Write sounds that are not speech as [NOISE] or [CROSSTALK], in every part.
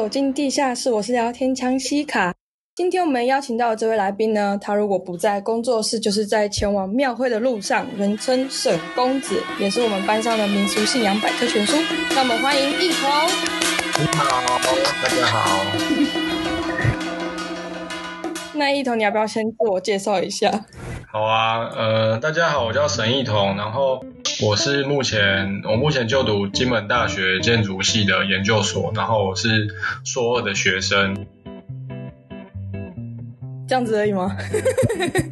走进地下室，我是聊天枪西卡。今天我们邀请到的这位来宾呢，他如果不在工作室，就是在前往庙会的路上，人称沈公子，也是我们班上的民俗信仰百科全书。那我们欢迎一彤。你好，大家好。[LAUGHS] 那一彤，你要不要先自我介绍一下？好啊，呃，大家好，我叫沈一彤，然后我是目前我目前就读金门大学建筑系的研究所，然后我是硕二的学生。这样子而已吗？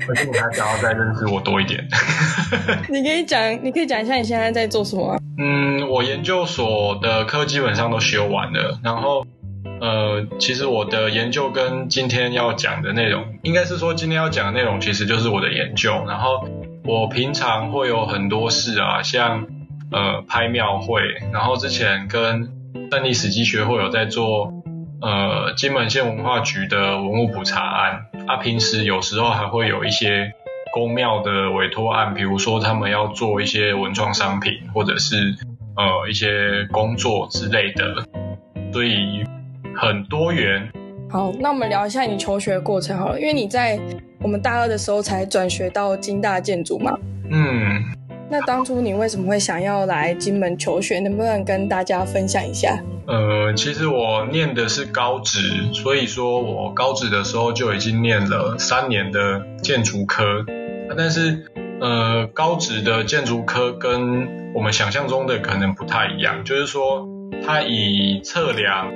可是你还想要再认识我多一点。[LAUGHS] [LAUGHS] 你可以讲，你可以讲一下你现在在做什么啊？嗯，我研究所的课基本上都修完了，然后。呃，其实我的研究跟今天要讲的内容，应该是说今天要讲的内容其实就是我的研究。然后我平常会有很多事啊，像呃拍庙会，然后之前跟战地史迹学会有在做呃金门县文化局的文物普查案。啊，平时有时候还会有一些宫庙的委托案，比如说他们要做一些文创商品，或者是呃一些工作之类的，所以。很多元。好，那我们聊一下你求学的过程好了，因为你在我们大二的时候才转学到金大建筑嘛。嗯。那当初你为什么会想要来金门求学？能不能跟大家分享一下？呃，其实我念的是高职，所以说我高职的时候就已经念了三年的建筑科。但是，呃，高职的建筑科跟我们想象中的可能不太一样，就是说它以测量。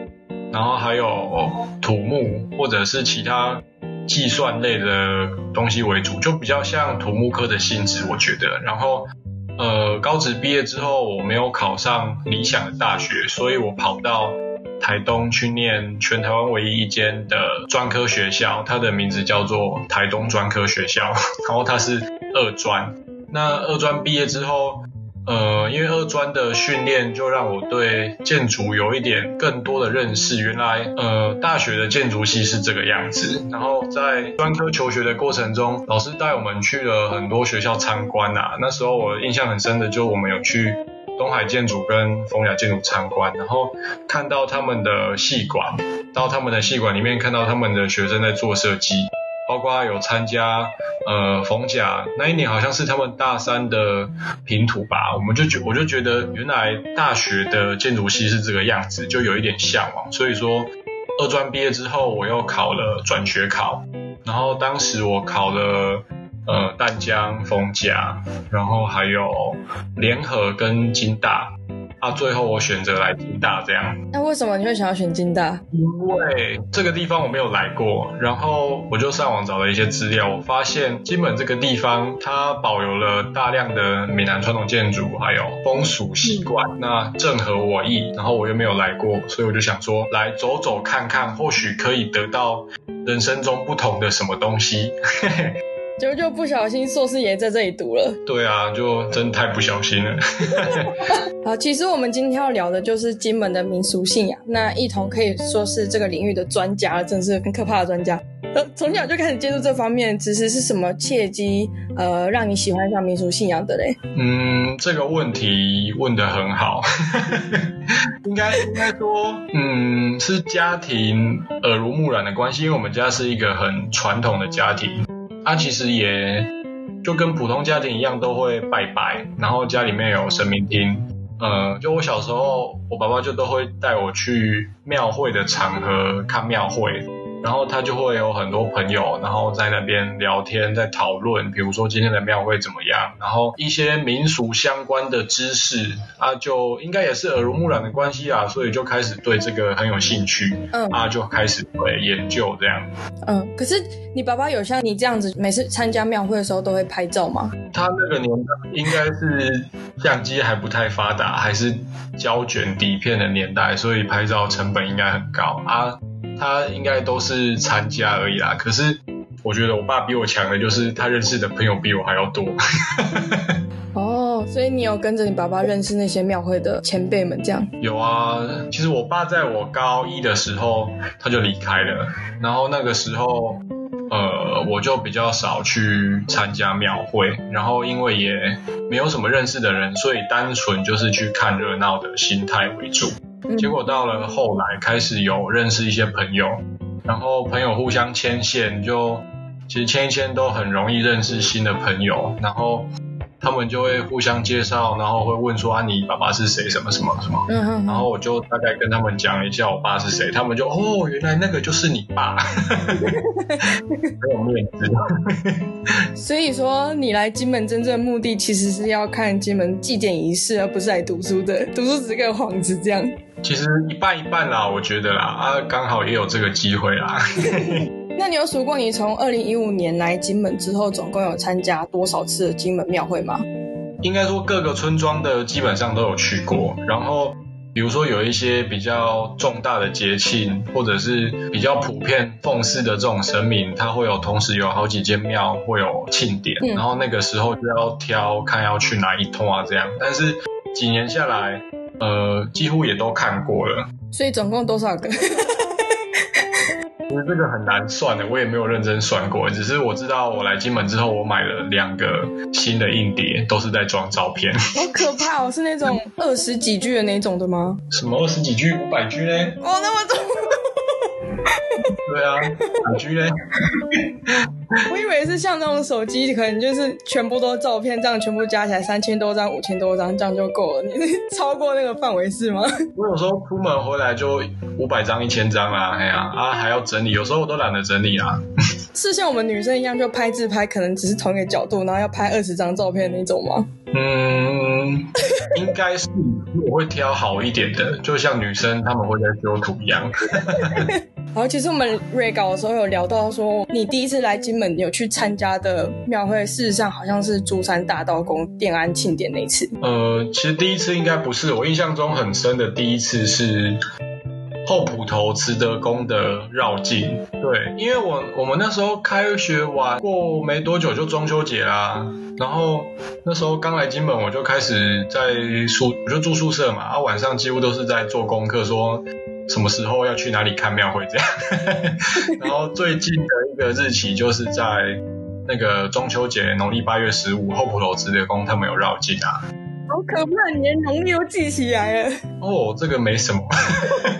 然后还有土木或者是其他计算类的东西为主，就比较像土木科的性质，我觉得。然后，呃，高职毕业之后，我没有考上理想的大学，所以我跑到台东去念全台湾唯一一间的专科学校，它的名字叫做台东专科学校，然后它是二专。那二专毕业之后，呃，因为二专的训练就让我对建筑有一点更多的认识。原来，呃，大学的建筑系是这个样子。然后在专科求学的过程中，老师带我们去了很多学校参观啊。那时候我印象很深的，就我们有去东海建筑跟风雅建筑参观，然后看到他们的系馆，到他们的系馆里面看到他们的学生在做设计。包括有参加呃逢甲那一年好像是他们大三的平图吧，我们就觉我就觉得原来大学的建筑系是这个样子，就有一点向往。所以说二专毕业之后，我又考了转学考，然后当时我考了呃淡江、逢甲，然后还有联合跟金大。啊，最后我选择来金大这样。那为什么你会想要选金大？因为这个地方我没有来过，然后我就上网找了一些资料，我发现金门这个地方它保留了大量的闽南传统建筑，还有风俗习惯，那正合我意。然后我又没有来过，所以我就想说来走走看看，或许可以得到人生中不同的什么东西。[LAUGHS] 结果就不小心硕士也在这里读了。对啊，就真太不小心了。[LAUGHS] 好，其实我们今天要聊的就是金门的民俗信仰。那一彤可以说是这个领域的专家了，真是很可怕的专家。呃，从小就开始接触这方面，其实是什么契机，呃，让你喜欢上民俗信仰的嘞？嗯，这个问题问得很好。[LAUGHS] 应该应该说，嗯，是家庭耳濡目染的关系，因为我们家是一个很传统的家庭。他、其实也就跟普通家庭一样，都会拜拜，然后家里面有神明厅。呃，就我小时候，我爸爸就都会带我去庙会的场合看庙会。然后他就会有很多朋友，然后在那边聊天，在讨论，比如说今天的庙会怎么样，然后一些民俗相关的知识啊，就应该也是耳濡目染的关系啊，所以就开始对这个很有兴趣，嗯，啊，就开始会研究这样。嗯，可是你爸爸有像你这样子，每次参加庙会的时候都会拍照吗？他那个年代应该是相机还不太发达，还是胶卷底片的年代，所以拍照成本应该很高啊。他应该都是参加而已啦，可是我觉得我爸比我强的就是他认识的朋友比我还要多。[LAUGHS] 哦，所以你有跟着你爸爸认识那些庙会的前辈们这样？有啊，其实我爸在我高一的时候他就离开了，然后那个时候呃我就比较少去参加庙会，然后因为也没有什么认识的人，所以单纯就是去看热闹的心态为主。结果到了后来开始有认识一些朋友，然后朋友互相牵线，就其实牵一牵都很容易认识新的朋友，然后。他们就会互相介绍，然后会问说啊，你爸爸是谁？什么什么什么？嗯嗯。然后我就大概跟他们讲一下我爸是谁，他们就哦，原来那个就是你爸，[LAUGHS] 很有面子。所以说，你来金门真正的目的其实是要看金门祭典仪式，而不是来读书的。读书只是个幌子，这样。其实一半一半啦，我觉得啦，啊，刚好也有这个机会啦。那你有数过你从二零一五年来金门之后，总共有参加多少次的金门庙会吗？应该说各个村庄的基本上都有去过。然后比如说有一些比较重大的节庆，或者是比较普遍奉祀的这种神明，它会有同时有好几间庙会有庆典，嗯，然后那个时候就要挑看要去哪一通啊这样。但是几年下来，呃，几乎也都看过了。所以总共多少个？其实这个很难算的，我也没有认真算过。只是我知道，我来金门之后，我买了两个新的硬碟，都是在装照片。好可怕哦！是那种二十几 G 的那种的吗？什么二十几 G、五百 G 呢？哦，那么多。对啊，五 G 嘞？我以为是像那种手机，可能就是全部都照片，这样全部加起来三千多张、五千多张，这样就够了。你是超过那个范围是吗？我有时候出门回来就五百张、一千张啦，哎呀啊，还要整理，有时候我都懒得整理啊。是像我们女生一样，就拍自拍，可能只是同一个角度，然后要拍二十张照片那种吗？嗯，应该是我会挑好一点的，就像女生她们会在修图一样。[LAUGHS] 好，其实我们瑞稿的时候有聊到说，你第一次来金门有去参加的庙会，事实上好像是珠山大道宫奠安庆典那次。呃，其实第一次应该不是，我印象中很深的第一次是。后埔头慈德宫的绕境，对，因为我我们那时候开学完过没多久就中秋节啦，然后那时候刚来金门，我就开始在宿，我就住宿舍嘛，啊晚上几乎都是在做功课，说什么时候要去哪里看庙会这样，[LAUGHS] 然后最近的一个日期就是在那个中秋节农历八月十五，后埔头慈德宫他们有绕境啊。好可怕！你连农历都记起来了。哦，这个没什么。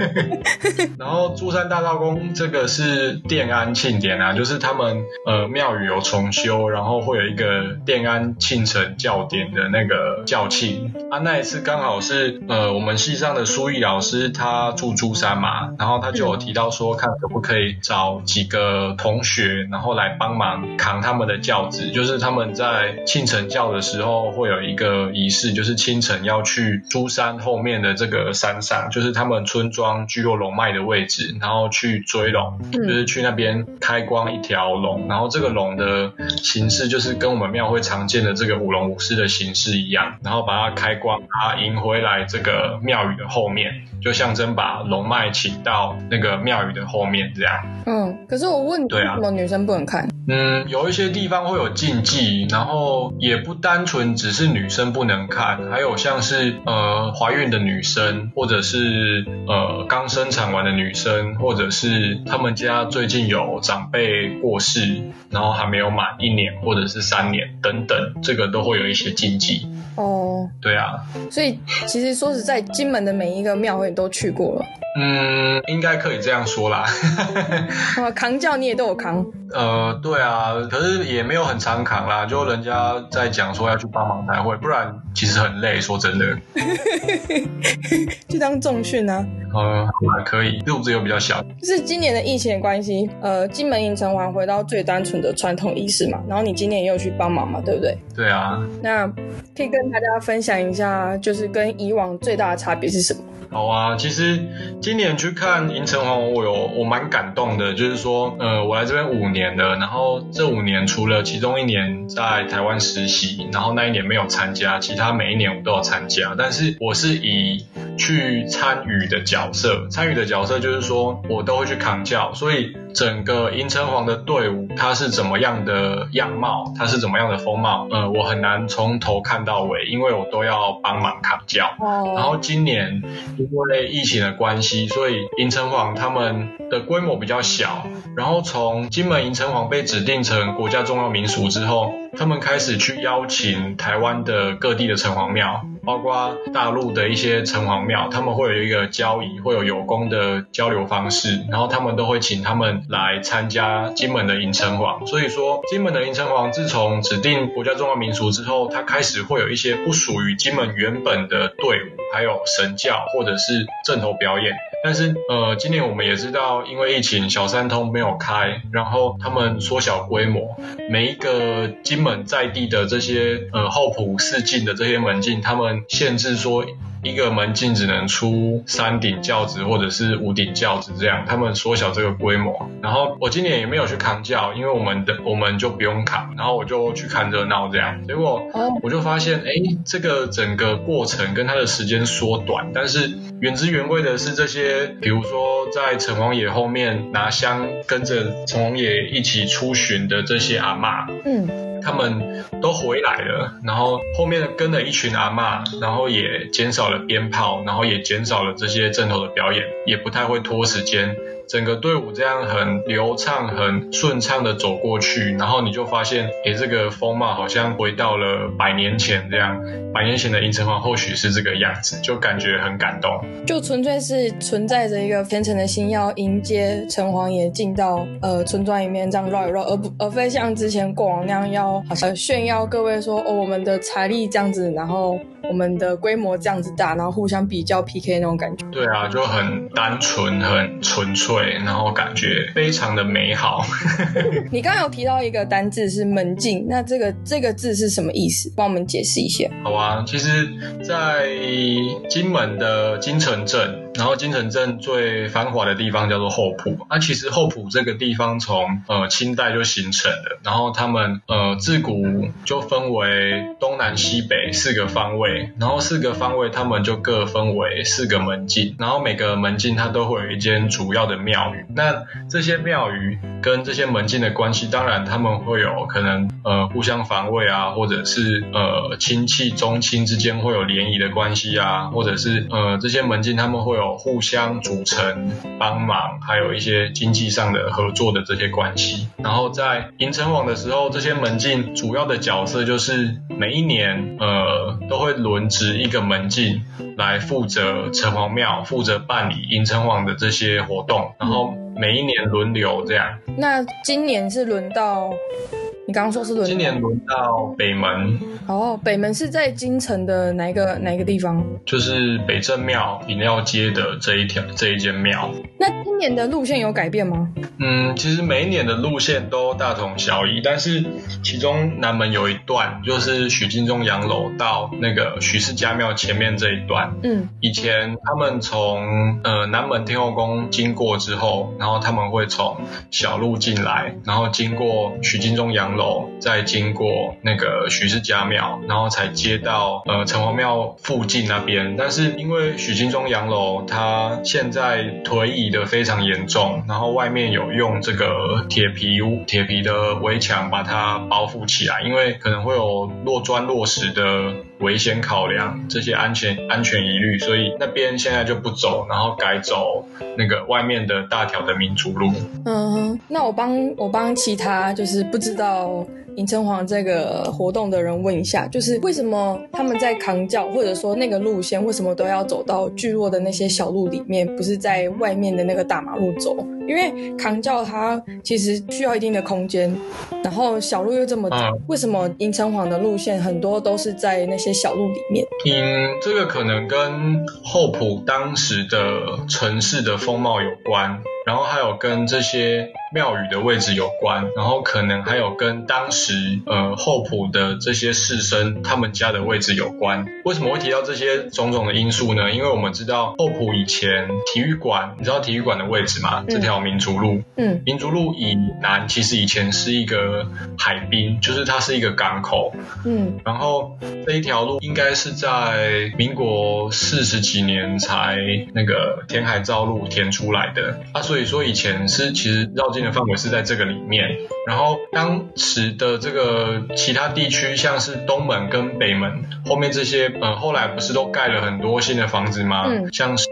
[LAUGHS] 然后珠山大道宫这个是奠安庆典啊，就是他们呃庙宇有重修，然后会有一个奠安庆城教典的那个教庆。啊，那一次刚好是呃我们系上的书艺老师他住珠山嘛，然后他就有提到说，看可不可以找几个同学，然后来帮忙扛他们的轿子，就是他们在庆城教的时候会有一个仪式，就。就是清晨要去珠山后面的这个山上，就是他们村庄聚落龙脉的位置，然后去追龙，就是去那边开光一条龙，然后这个龙的形式就是跟我们庙会常见的这个舞龙舞狮的形式一样，然后把它开光，把它迎回来这个庙宇的后面，就象征把龙脉请到那个庙宇的后面这样。嗯，可是我问你，对啊，为什么女生不能看？嗯，有一些地方会有禁忌，然后也不单纯只是女生不能看，还有像是呃怀孕的女生，或者是呃刚生产完的女生，或者是他们家最近有长辈过世，然后还没有满一年或者是三年等等，这个都会有一些禁忌。哦，对啊，所以其实说实在，金门的每一个庙会你都去过了。嗯，应该可以这样说啦。[LAUGHS] 扛轿你也都有扛。呃，对啊，可是也没有很常扛啦，就人家在讲说要去帮忙才会，不然其实很累，说真的。[LAUGHS] 就当重训啊。呃，还可以，肚子又比较小。就是今年的疫情的关系，呃，金门影城还回到最单纯的传统仪式嘛，然后你今年也有去帮忙嘛，对不对？对啊。那可以跟大家分享一下，就是跟以往最大的差别是什么？好啊，其实今年去看银城隍，我有我蛮感动的，就是说，呃，我来这边五年了，然后这五年除了其中一年在台湾实习，然后那一年没有参加，其他每一年我都有参加，但是我是以去参与的角色，参与的角色就是说我都会去扛教，所以。整个迎城隍的队伍，它是怎么样的样貌？它是怎么样的风貌？呃，我很难从头看到尾，因为我都要帮忙扛轿。哦。然后今年因为疫情的关系，所以迎城隍他们的规模比较小。然后从金门迎城隍被指定成国家重要民俗之后，他们开始去邀请台湾的各地的城隍庙包括大陆的一些城隍庙，他们会有一个交谊，会有有功的交流方式，然后他们都会请他们来参加金门的迎城隍。所以说，金门的迎城隍自从指定国家重要民俗之后，它开始会有一些不属于金门原本的队伍，还有神教或者是阵头表演。但是，呃，今年我们也知道，因为疫情，小三通没有开，然后他们缩小规模，每一个金门在地的这些呃后埔四进的这些门禁，他们限制说。一个门禁只能出三顶轿子或者是五顶轿子这样，他们缩小这个规模。然后我今年也没有去扛轿，因为我们的我们就不用扛，然后我就去看热闹这样。结果我就发现，哎，这个整个过程跟它的时间缩短，但是原汁原味的是这些，比如说在城隍爷后面拿香跟着城隍爷一起出巡的这些阿妈，嗯。他们都回来了，然后后面跟了一群阿嬷，然后也减少了鞭炮，然后也减少了这些阵头的表演，也不太会拖时间。整个队伍这样很流畅、很顺畅的走过去，然后你就发现，诶，这个风貌好像回到了百年前这样。百年前的银城隍或许是这个样子，就感觉很感动。就纯粹是存在着一个虔诚的心，要迎接城隍爷进到呃村庄里面这样绕一绕，而不而非像之前过往那样要好像炫耀各位说哦我们的财力这样子，然后。我们的规模这样子大，然后互相比较 PK 那种感觉。对啊，就很单纯、很纯粹，然后感觉非常的美好。[LAUGHS] 你刚刚有提到一个单字是门禁，那这个这个字是什么意思？帮我们解释一下。好啊，其实，在金门的金城镇。然后金城镇最繁华的地方叫做后埔，那、其实后埔这个地方从呃清代就形成了，然后他们呃自古就分为东南西北四个方位，然后四个方位他们就各分为四个门禁，然后每个门禁它都会有一间主要的庙宇，那这些庙宇跟这些门禁的关系，当然他们会有可能呃互相防卫啊，或者是呃亲戚宗亲之间会有联谊的关系啊，或者是呃这些门禁他们会有。有互相组成、帮忙，还有一些经济上的合作的这些关系。然后在迎城网的时候，这些门禁主要的角色就是每一年，呃，都会轮值一个门禁来负责城隍庙，负责办理迎城网的这些活动。然后每一年轮流这样。那今年是轮到？你刚刚说是轮，今年轮到北门。哦，北门是在京城的哪一个哪一个地方？就是北正庙饮料街的这一条这一间庙。那今年的路线有改变吗？嗯，其实每一年的路线都大同小异，但是其中南门有一段，就是许金钟洋楼到那个许氏家庙前面这一段。嗯，以前他们从呃南门天后宫经过之后，然后他们会从小路进来，然后经过许金钟洋楼，再经过那个许氏家庙，然后才接到呃城隍庙附近那边。但是因为许金钟洋楼它现在颓移的非常严重，然后外面有用这个铁皮、铁皮的围墙把它包覆起来，因为可能会有落砖落石的危险考量，这些安全安全疑虑，所以那边现在就不走，然后改走那个外面的大条的民族路。嗯，那我帮我帮其他就是不知道。银城隍这个活动的人问一下，就是为什么他们在扛轿，或者说那个路线，为什么都要走到聚落的那些小路里面，不是在外面的那个大马路走？因为扛轿它其实需要一定的空间，然后小路又这么窄，嗯，为什么银城隍的路线很多都是在那些小路里面？嗯，这个可能跟后埔当时的城市的风貌有关。然后还有跟这些庙宇的位置有关，然后可能还有跟当时呃后埔的这些士绅他们家的位置有关。为什么会提到这些种种的因素呢？因为我们知道后埔以前体育馆，你知道体育馆的位置吗？这条民族路，嗯，民族路以南其实以前是一个海滨，就是它是一个港口，嗯，然后这一条路应该是在民国四十几年才那个填海造路填出来的。啊。所以说以前是其实绕境的范围是在这个里面，然后当时的这个其他地区，像是东门跟北门后面这些，呃，后来不是都盖了很多新的房子吗？嗯，像是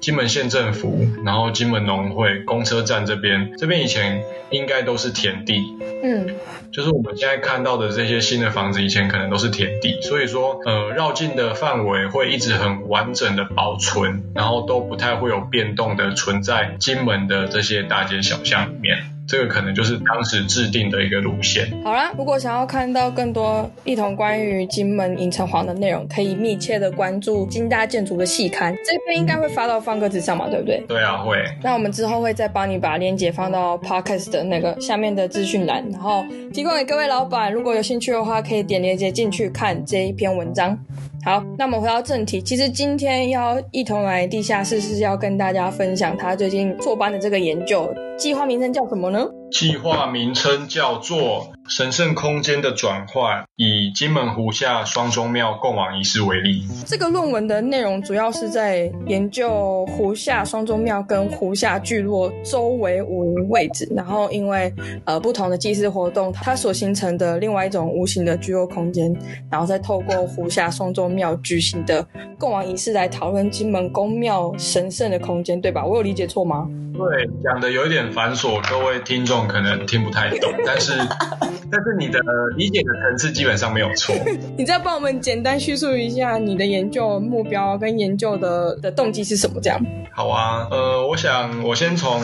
金门县政府，然后金门农会在公车站这边，这边以前应该都是田地，嗯，就是我们现在看到的这些新的房子，以前可能都是田地，所以说呃绕境的范围会一直很完整的保存，然后都不太会有变动的存在金门的这些大街小巷里面。这个可能就是当时制定的一个路线。好啦，如果想要看到更多一同关于金门影城隍的内容，可以密切的关注金大建筑的细刊，这篇应该会发到方格子上嘛，对不对？对啊，会。那我们之后会再帮你把链接放到 Podcast 的那个下面的资讯栏，然后提供给各位老板，如果有兴趣的话，可以点链接进去看这一篇文章。好，那我们回到正题，其实今天要一同来地下室是要跟大家分享他最近创办的这个研究，计划名称叫什么呢？计划名称叫做“神圣空间的转换”，以金门湖下双钟庙供王仪式为例。这个论文的内容主要是在研究湖下双钟庙跟湖下聚落周围武陵位置，然后因为呃不同的祭祀活动，它所形成的另外一种无形的聚落空间，然后再透过湖下双钟庙举行的供王仪式来讨论金门宫庙神圣的空间，对吧？我有理解错吗？对，讲的有一点繁琐，各位听众可能听不太懂，但是 [LAUGHS] 但是你的理解的层次基本上没有错。[LAUGHS] 你再帮我们简单叙述一下你的研究目标跟研究的的动机是什么？这样。好啊，呃，我想我先从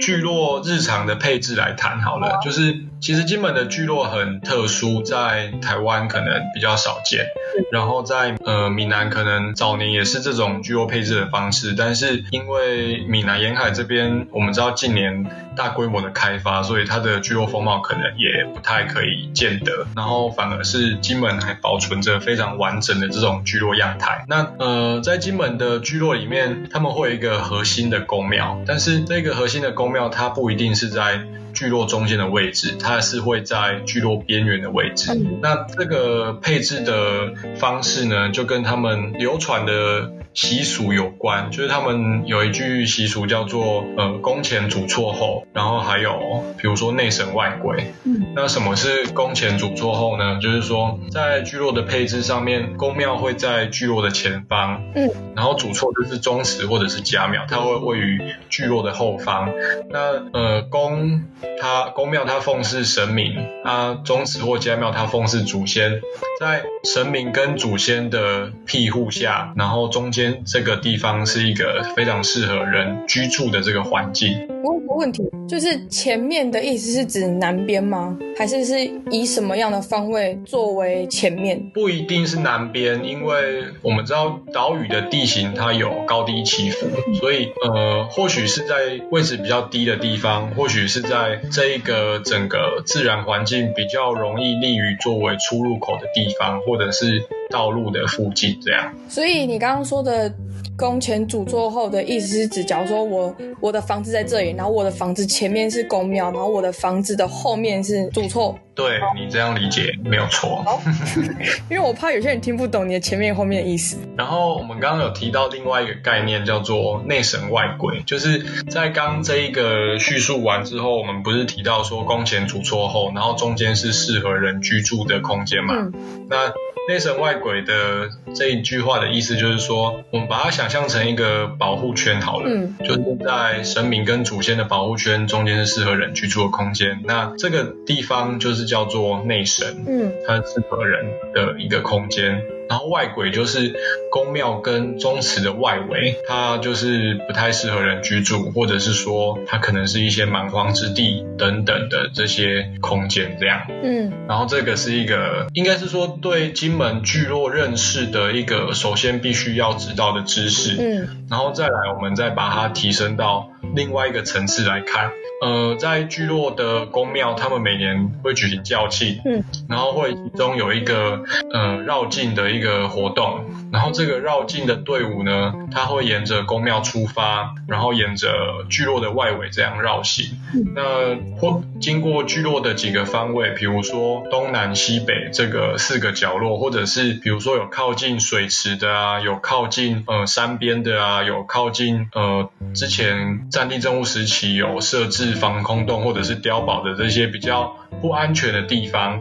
聚落日常的配置来谈好了，就是其实金门的聚落很特殊，在台湾可能比较少见，然后在呃闽南可能早年也是这种聚落配置的方式，但是因为闽南沿海这边。我们知道近年大规模的开发，所以它的聚落风貌可能也不太可以见得，然后反而是金门还保存着非常完整的这种聚落样态。那呃，在金门的聚落里面，他们会有一个核心的宫庙，但是这个核心的宫庙它不一定是在聚落中间的位置，它是会在聚落边缘的位置。那这个配置的方式呢，就跟他们流传的习俗有关，就是他们有一句习俗叫做呃宫前主错后，然后还有比如说内神外鬼。嗯，那什么是宫前主错后呢？就是说在聚落的配置上面，宫庙会在聚落的前方，嗯，然后主错就是宗祠或者是家庙，它会位于聚落的后方。那呃宫它宫庙它奉祀神明，啊宗祠或家庙它奉祀祖先，在神明跟祖先的庇护下，然后中间。这个地方是一个非常适合人居住的这个环境。我有个问题，就是前面的意思是指南边吗？还是是以什么样的方位作为前面？不一定是南边，因为我们知道岛屿的地形它有高低起伏，所以呃，或许是在位置比较低的地方，或许是在这一个整个自然环境比较容易利于作为出入口的地方，或者是道路的附近这样。所以你刚刚说的。宫前主座后的意思是指，假如说我我的房子在这里，然后我的房子前面是公庙，然后我的房子的后面是主错。对，你这样理解没有错。因为我怕有些人听不懂你的前面后面的意思。然后我们刚刚有提到另外一个概念叫做内神外鬼，就是在刚这一个叙述完之后，我们不是提到说宫前主错后，然后中间是适合人居住的空间嘛？嗯、那内神外鬼的这一句话的意思就是说，我们把它想象成一个保护圈好了，嗯，就是在神明跟祖先的保护圈中间是适合人居住的空间。那这个地方就是叫做内神，嗯，它是适合人的一个空间。然后外鬼就是宫庙跟宗祠的外围，它就是不太适合人居住，或者是说它可能是一些蛮荒之地等等的这些空间这样。嗯，然后这个是一个应该是说对金门聚落认识的一个首先必须要知道的知识。嗯，然后再来我们再把它提升到另外一个层次来看。呃，在聚落的宫庙，他们每年会举行醮庆，嗯，然后会其中有一个呃绕境的一个活动，然后这个绕境的队伍呢，它会沿着宫庙出发，然后沿着聚落的外围这样绕行，那或经过聚落的几个方位，比如说东南西北这个四个角落，或者是比如说有靠近水池的啊，有靠近呃山边的啊，有靠近呃之前战地政务时期有设置。防空洞或者是碉堡的这些比较不安全的地方，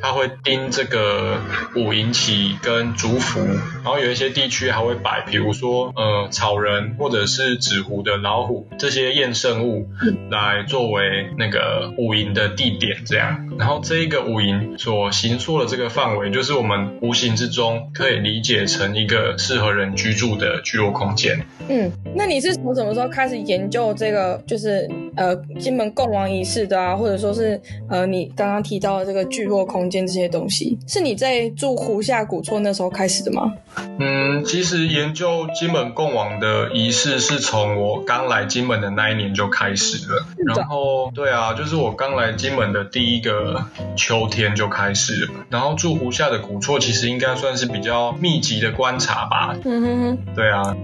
他会钉这个五营旗跟竹符，然后有一些地区还会摆，比如说呃草人或者是纸糊的老虎这些验圣物，来作为那个五营的地点这样。然后这一个五营所形塑的这个范围，就是我们无形之中可以理解成一个适合人居住的聚落空间。嗯，那你是从什么时候开始研究这个，就是呃金门贡王仪式的啊，或者说是呃你刚刚提到的这个聚落空间这些东西，是你在住湖下古厝那时候开始的吗？嗯，其实研究金门贡王的仪式是从我刚来金门的那一年就开始了。然后，对啊，就是我刚来金门的第一个秋天就开始了。然后住湖下的古厝，其实应该算是比较密集的观察吧。嗯哼哼，对啊。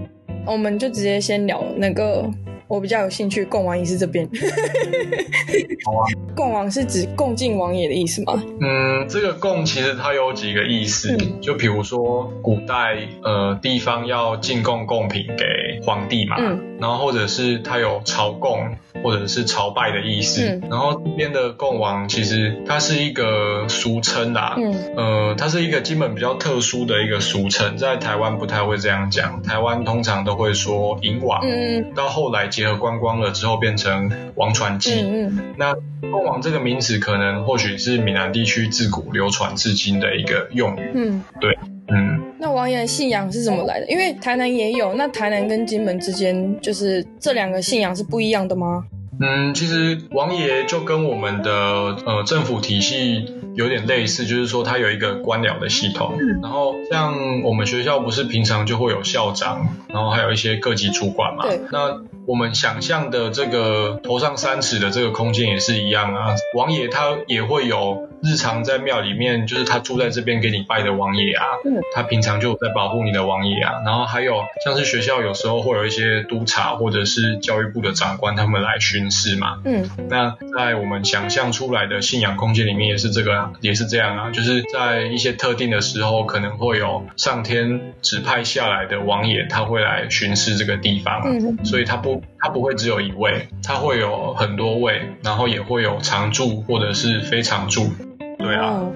我们就直接先聊那个。我比较有兴趣贡王仪式这边。[LAUGHS] 好啊。贡王是指贡进王爷的意思吗？嗯，这个贡其实它有几个意思，嗯、就比如说古代呃地方要进贡贡品给皇帝嘛，嗯、然后或者是它有朝贡或者是朝拜的意思。嗯、然后这边的贡王其实它是一个俗称啦，嗯，呃，它是一个基本比较特殊的一个俗称，在台湾不太会这样讲，台湾通常都会说银王，嗯，到后来。结合观光了之后，变成王传记。嗯嗯。那凤凰这个名词，可能或许是闽南地区自古流传至今的一个用语。嗯，对，嗯。那王爷的信仰是怎么来的？因为台南也有，那台南跟金门之间，就是这两个信仰是不一样的吗？嗯，其实王爷就跟我们的呃政府体系有点类似，就是说它有一个官僚的系统。嗯。然后像我们学校不是平常就会有校长，然后还有一些各级主管嘛。对。那我们想象的这个头上三尺的这个空间也是一样啊，王爷他也会有日常在庙里面，就是他住在这边给你拜的王爷啊，他平常就在保护你的王爷啊，然后还有像是学校有时候会有一些督察或者是教育部的长官他们来巡视嘛，嗯，那在我们想象出来的信仰空间里面也是这个，也是这样啊，就是在一些特定的时候可能会有上天指派下来的王爷他会来巡视这个地方，嗯，所以他不。他不会只有一位，它会有很多位，然后也会有常驻或者是非常驻。对啊。哦，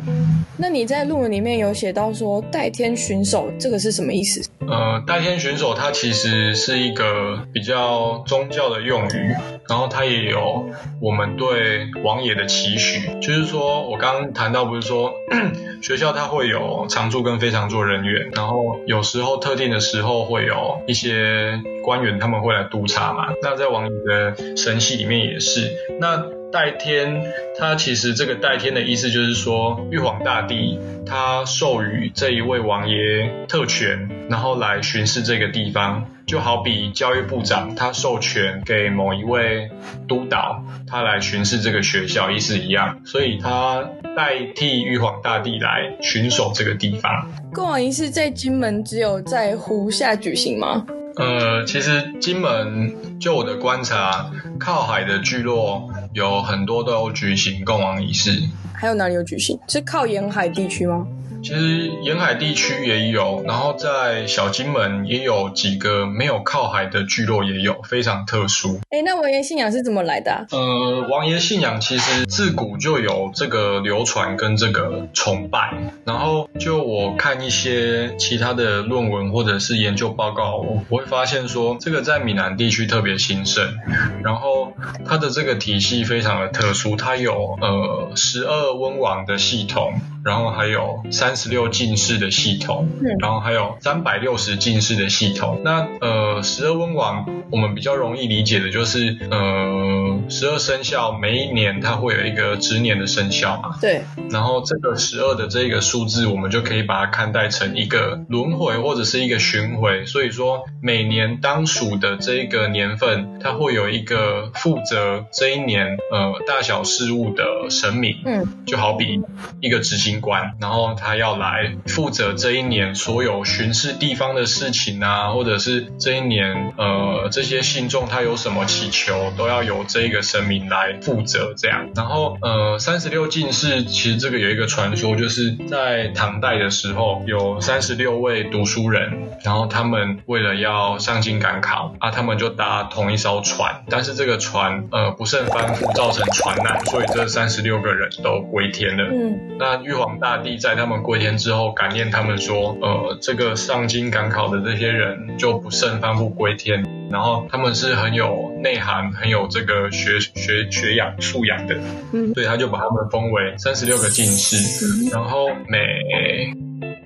那你在论文里面有写到说代天巡守，这个是什么意思？呃，代天巡守它其实是一个比较宗教的用语，然后它也有我们对王爷的期许，就是说我刚刚谈到不是说 [CLEARS THROAT] 学校它会有常驻跟非常驻人员，然后有时候特定的时候会有一些官员他们会来督察嘛，那在王爷的神系里面也是那。代天，他其实这个代天的意思就是说，玉皇大帝他授予这一位王爷特权，然后来巡视这个地方，就好比教育部长他授权给某一位督导，他来巡视这个学校，意思一样，所以他代替玉皇大帝来巡守这个地方。过王仪式在金门只有在湖下举行吗？呃，其实金门就我的观察，靠海的聚落有很多都有举行共王仪式。还有哪里有举行？是靠沿海地区吗？其实沿海地区也有，然后在小金门也有几个没有靠海的聚落也有，非常特殊。哎，那王爷信仰是怎么来的啊？呃，王爷信仰其实自古就有这个流传跟这个崇拜，然后就我看一些其他的论文或者是研究报告，我会发现说这个在闽南地区特别兴盛，然后它的这个体系非常的特殊，它有呃十二温王的系统。然后还有三十六进士的系统，然后还有三百六十进士的系统。那呃，十二温王，我们比较容易理解的就是呃，十二生肖每一年它会有一个值年的生肖嘛。对。然后这个十二的这个数字，我们就可以把它看待成一个轮回或者是一个巡回。所以说，每年当属的这一个年份，它会有一个负责这一年呃大小事务的神明。嗯。就好比一个执行。官，然后他要来负责这一年所有巡视地方的事情啊，或者是这一年呃这些信众他有什么祈求，都要由这一个神明来负责这样。然后呃三十六进士其实这个有一个传说，就是在唐代的时候有三十六位读书人，然后他们为了要上京赶考啊，他们就搭同一艘船，但是这个船呃不慎翻覆，造成船难，所以这三十六个人都归天了。嗯，那玉皇大帝在他们归天之后，感念他们说，呃，这个上京赶考的这些人就不慎翻覆归天，然后他们是很有内涵、很有这个学学学养素养的，嗯，所以他就把他们封为三十六个进士，然后每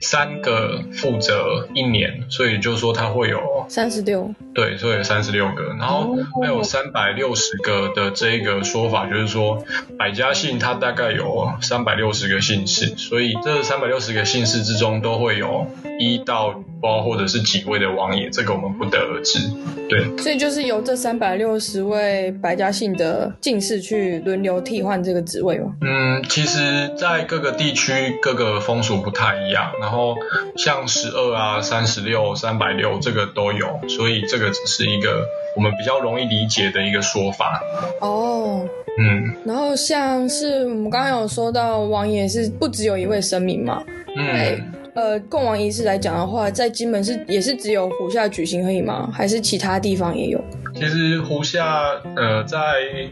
三个负责一年，所以就说它会有三十六，对，所以有三十六个，然后还有三百六十个的这个说法，就是说百家姓它大概有三百六十个姓氏，所以这三百六十个姓氏之中都会有一到包或者是几位的王爷，这个我们不得而知，对。所以就是由这三百六十位百家姓的进士去轮流替换这个职位吗？嗯，其实，在各个地区各个风俗不太一样，然后像十二啊、三十六、三百六这个都有，所以这个只是一个我们比较容易理解的一个说法。哦，嗯。然后像是我们刚刚有说到王爷是不只有一位神明嘛？嗯。呃，供王仪式来讲的话，在金门是也是只有湖下举行而已吗？还是其他地方也有？其实湖下，呃，在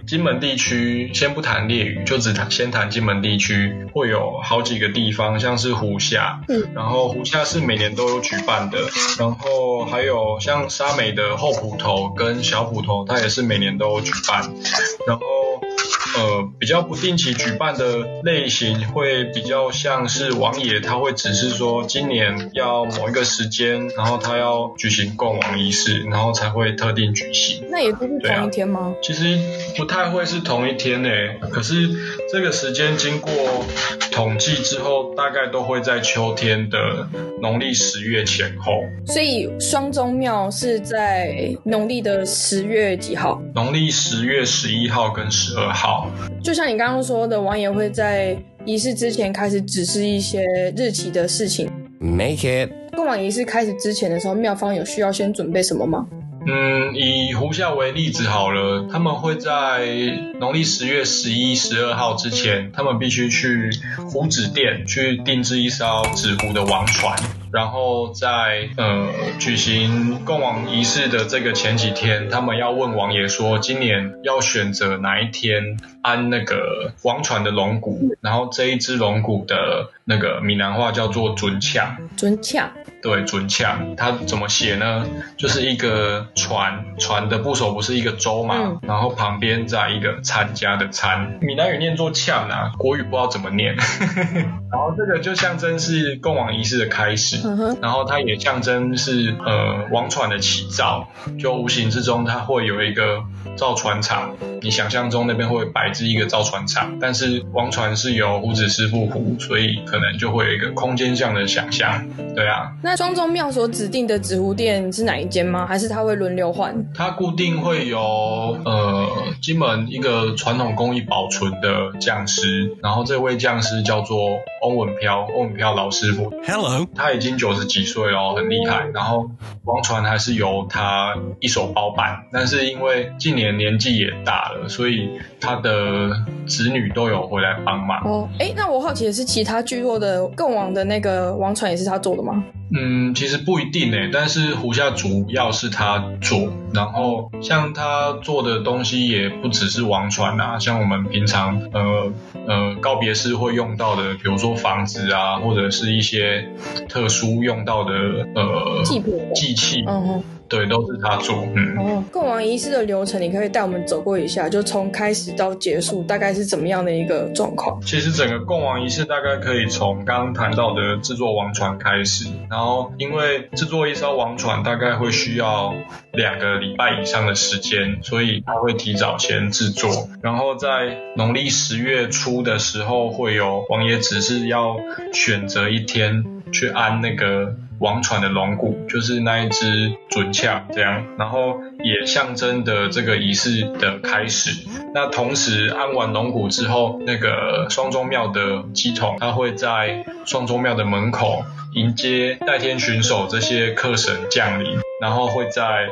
金门地区，先不谈烈屿，就只谈先谈金门地区，会有好几个地方，像是湖下，嗯，然后湖下是每年都有举办的，然后还有像沙美的后埔头跟小埔头，它也是每年都有举办，然后。呃，比较不定期举办的类型会比较像是王爷，他会只是说今年要某一个时间，然后他要举行供王仪式，然后才会特定举行。那也不是同一天吗？啊，其实不太会是同一天诶，可是这个时间经过统计之后，大概都会在秋天的农历十月前后。所以双钟庙是在农历的十月几号？农历十月十一号跟十二号。就像你刚刚说的，王爷会在仪式之前开始指示一些日期的事情。Make it。贡王仪式开始之前的时候，庙方有需要先准备什么吗？嗯，以湖下为例子好了，他们会在农历十月十一、十二号之前，他们必须去胡子店去定制一艘纸糊的王船。然后在呃举行共王仪式的这个前几天，他们要问王爷说，今年要选择哪一天安那个王船的龙骨，然后这一只龙骨的那个闽南话叫做准抢。准抢。对，准抢，它怎么写呢？就是一个船，船的部首不是一个舟嘛，嗯、然后旁边再一个参加的参，闽南语念作抢啊，国语不知道怎么念。[LAUGHS] 然后这个就象征是共王仪式的开始。嗯、哼然后它也象征是呃王船的起造，就无形之中它会有一个造船厂，你想象中那边会摆置一个造船厂，但是王船是由胡子师傅糊，所以可能就会有一个空间上的想象，对啊。那庄宗庙所指定的纸糊店是哪一间吗？还是它会轮流换？它固定会有呃金门一个传统工艺保存的匠师，然后这位匠师叫做翁文飘，翁文飘老师傅。Hello，他已经九十几岁哦，很厉害。然后王传还是由他一手包办，但是因为近年年纪也大了，所以他的子女都有回来帮忙。哦，哎，那我好奇的是，其他聚落的更王的那个王传也是他做的吗？嗯，其实不一定诶，但是胡夏主要是他做，然后像他做的东西也不只是王传啊，像我们平常呃呃告别式会用到的，比如说房子啊，或者是一些特殊用到的呃祭祭器。嗯哼。对，都是他做。嗯，哦，供王仪式的流程，你可以带我们走过一下，就从开始到结束，大概是怎么样的一个状况？其实整个供王仪式大概可以从刚刚谈到的制作王船开始，然后因为制作一艘王船大概会需要两个礼拜以上的时间，所以他会提早先制作，然后在农历十月初的时候，会有王爷指示要选择一天去安那个。王船的龙骨，就是那一只准恰这样，然后也象征的这个仪式的开始。那同时安完龙骨之后，那个双钟庙的乩童他会在双钟庙的门口迎接代天巡守这些客神降临。然后会在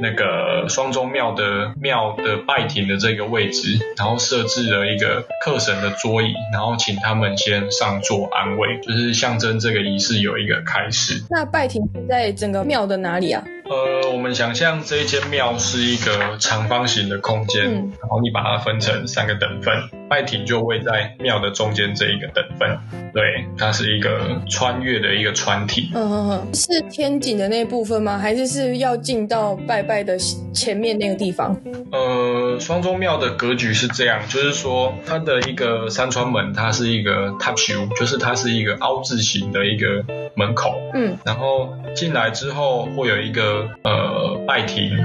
那个双钟庙的庙的拜亭的这个位置，然后设置了一个客神的桌椅，然后请他们先上座安慰，就是象征这个仪式有一个开始。那拜亭在整个庙的哪里啊？呃，我们想象这一间庙是一个长方形的空间，嗯、然后你把它分成三个等份，拜亭就位在庙的中间这一个等份，对，它是一个穿越的一个穿体。嗯嗯嗯，是天井的那部分吗？还是是要进到拜拜的前面那个地方？呃，双钟庙的格局是这样，就是说它的一个三川门，它是一个 touch 就是它是一个凹字形的一个门口，嗯，然后进来之后会有一个。呃，拜亭，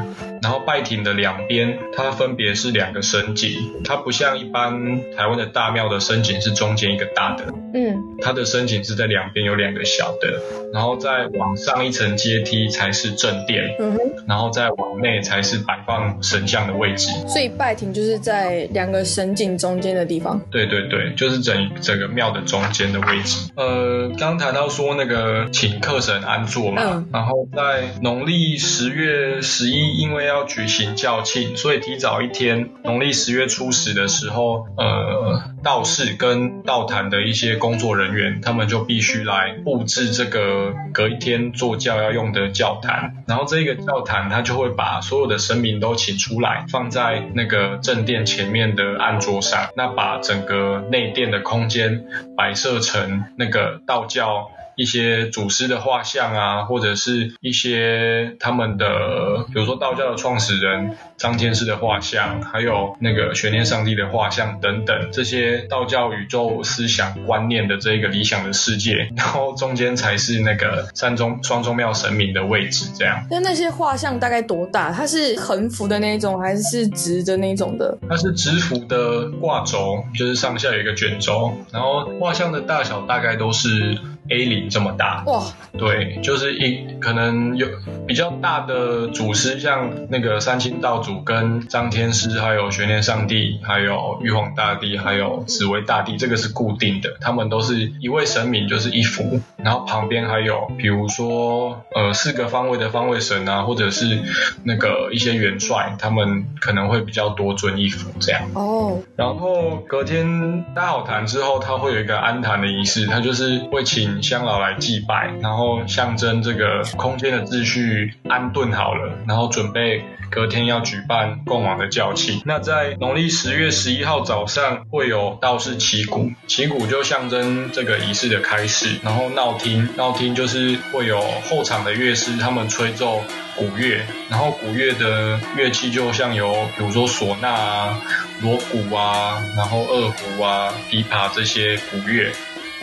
然后拜亭的两边，它分别是两个深井，它不像一般台湾的大庙的深井是中间一个大的，嗯，它的神井是在两边有两个小的，然后再往上一层阶梯才是正殿，嗯哼，然后再往内才是摆放神像的位置。所以拜亭就是在两个神井中间的地方。对对对，就是整整个庙的中间的位置。呃，刚谈到说那个请客神安坐嘛，嗯，然后在农历。十月十一，因为要举行教庆，所以提早一天，农历十月初十的时候，呃，道士跟道坛的一些工作人员，他们就必须来布置这个隔一天做教要用的教坛。然后这个教坛，他就会把所有的神明都请出来，放在那个正殿前面的案桌上，那把整个内殿的空间摆设成那个道教。一些祖师的画像啊，或者是一些他们的，比如说道教的创始人张天师的画像，还有那个玄天上帝的画像等等，这些道教宇宙思想观念的这个理想的世界，[LAUGHS] 然后中间才是那个三钟双宗庙神明的位置，这样。那那些画像大概多大？它是横幅的那种，还是直的那种的？它是直幅的挂轴，就是上下有一个卷轴，然后画像的大小大概都是。A 零这么大。哇，对，就是一可能有比较大的祖师，像那个三清道祖跟张天师，还有玄天上帝，还有玉皇大帝，还有紫薇大帝，这个是固定的，他们都是一位神明，就是一幅，然后旁边还有比如说呃四个方位的方位神啊，或者是那个一些元帅，他们可能会比较多尊一幅这样哦。然后隔天搭好坛之后，他会有一个安坛的仪式，他就是会请。香老来祭拜，然后象征这个空间的秩序安顿好了，然后准备隔天要举办供往的教庆。那在农历十月十一号早上会有道士起鼓，起鼓就象征这个仪式的开始。然后闹厅，闹厅就是会有后场的乐师他们吹奏鼓乐，然后鼓乐的乐器就像有比如说唢呐啊、锣鼓啊，然后二胡啊、琵琶这些鼓乐。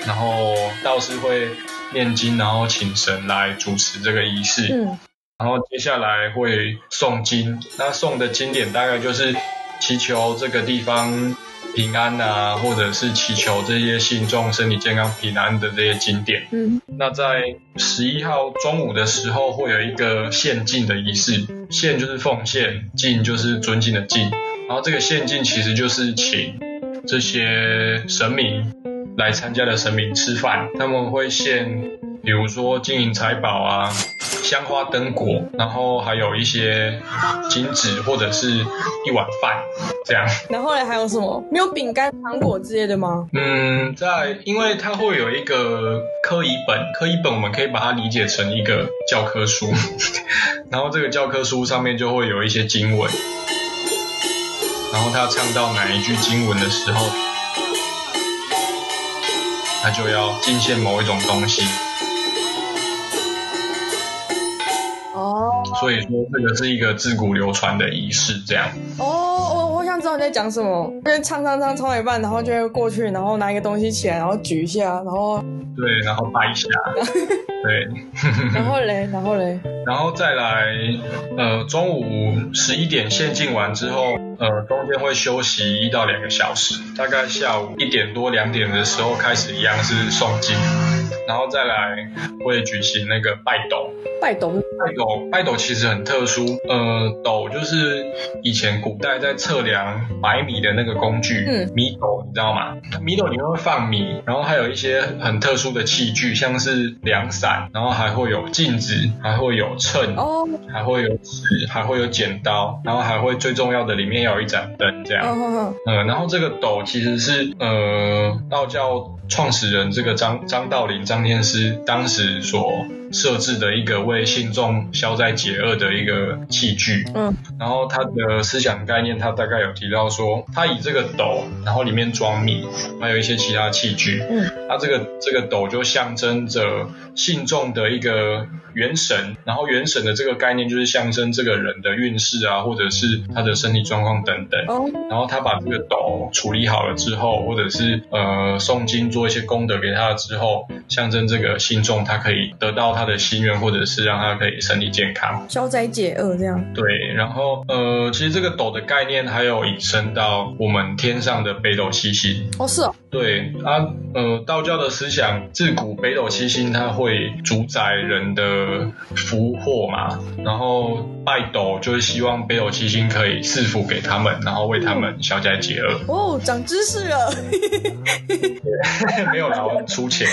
然后道士会念经，然后请神来主持这个仪式。嗯，然后接下来会诵经，那诵的经典大概就是祈求这个地方平安啊，或者是祈求这些信众身体健康平安的这些经典。嗯，那在十一号中午的时候会有一个献祭的仪式，献就是奉献，敬就是尊敬的敬。然后这个献祭其实就是请这些神明。来参加的神明吃饭，他们会献，比如说金银财宝啊、香花灯果，然后还有一些金纸或者是一碗饭这样。然后呢，还有什么？没有饼干、糖果之类的吗？嗯，在，因为它会有一个科仪本，科仪本我们可以把它理解成一个教科书，[LAUGHS] 然后这个教科书上面就会有一些经文，然后他唱到哪一句经文的时候。他就要进献某一种东西，哦，所以说这个是一个自古流传的仪式，这样。哦，我我想知道你在讲什么，因为唱唱唱唱到一半，然后就会过去，然后拿一个东西起来，然后举一下，然后对，然后拜一下，[LAUGHS] 对，然后嘞，然后嘞，然后再来，呃，中午十一点献敬完之后。呃，中间会休息一到两个小时，大概下午一点多两点的时候开始，一样是诵经，然后再来会举行那个拜斗。拜斗，拜斗，拜斗其实很特殊。呃，斗就是以前古代在测量白米的那个工具，嗯，米斗，你知道吗？米斗里面会放米，然后还有一些很特殊的器具，像是量伞，然后还会有镜子，还会有秤，哦，还会有尺，还会有剪刀，然后还会最重要的里面要有一盏灯，这样。嗯。然后这个斗其实是呃道教创始人这个张张道陵张天师当时所设置的一个为信众消灾解厄的一个器具，嗯，然后他的思想概念，他大概有提到说，他以这个斗，然后里面装米，还有一些其他器具，嗯，他这个这个斗就象征着信众的一个元神，然后元神的这个概念就是象征这个人的运势啊，或者是他的身体状况等等，哦，然后他把这个斗处理好了之后，或者是呃诵经做一些功德给他了之后，象征这个信众他可以得到。他的心愿，或者是让他可以身体健康、消灾解厄这样。对，然后呃，其实这个斗的概念还有引申到我们天上的北斗七星。哦，是哦。对啊，呃，道教的思想自古北斗七星它会主宰人的福祸嘛，然后拜斗就是希望北斗七星可以赐福给他们，然后为他们消灾解厄。哦，长知识了。[LAUGHS] 没有啦，我出钱。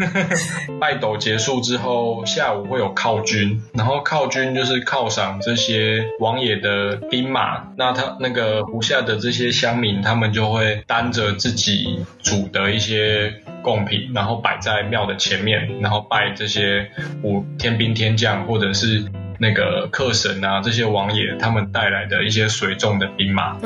[LAUGHS] 拜斗结束之后，下午会有犒军，然后犒军就是犒赏这些王爷的兵马。那他那个湖下的这些乡民，他们就会担着自己煮的一些贡品，然后摆在庙的前面，然后拜这些武天兵天将或者是那个客神啊，这些王爷他们带来的一些水众的兵马。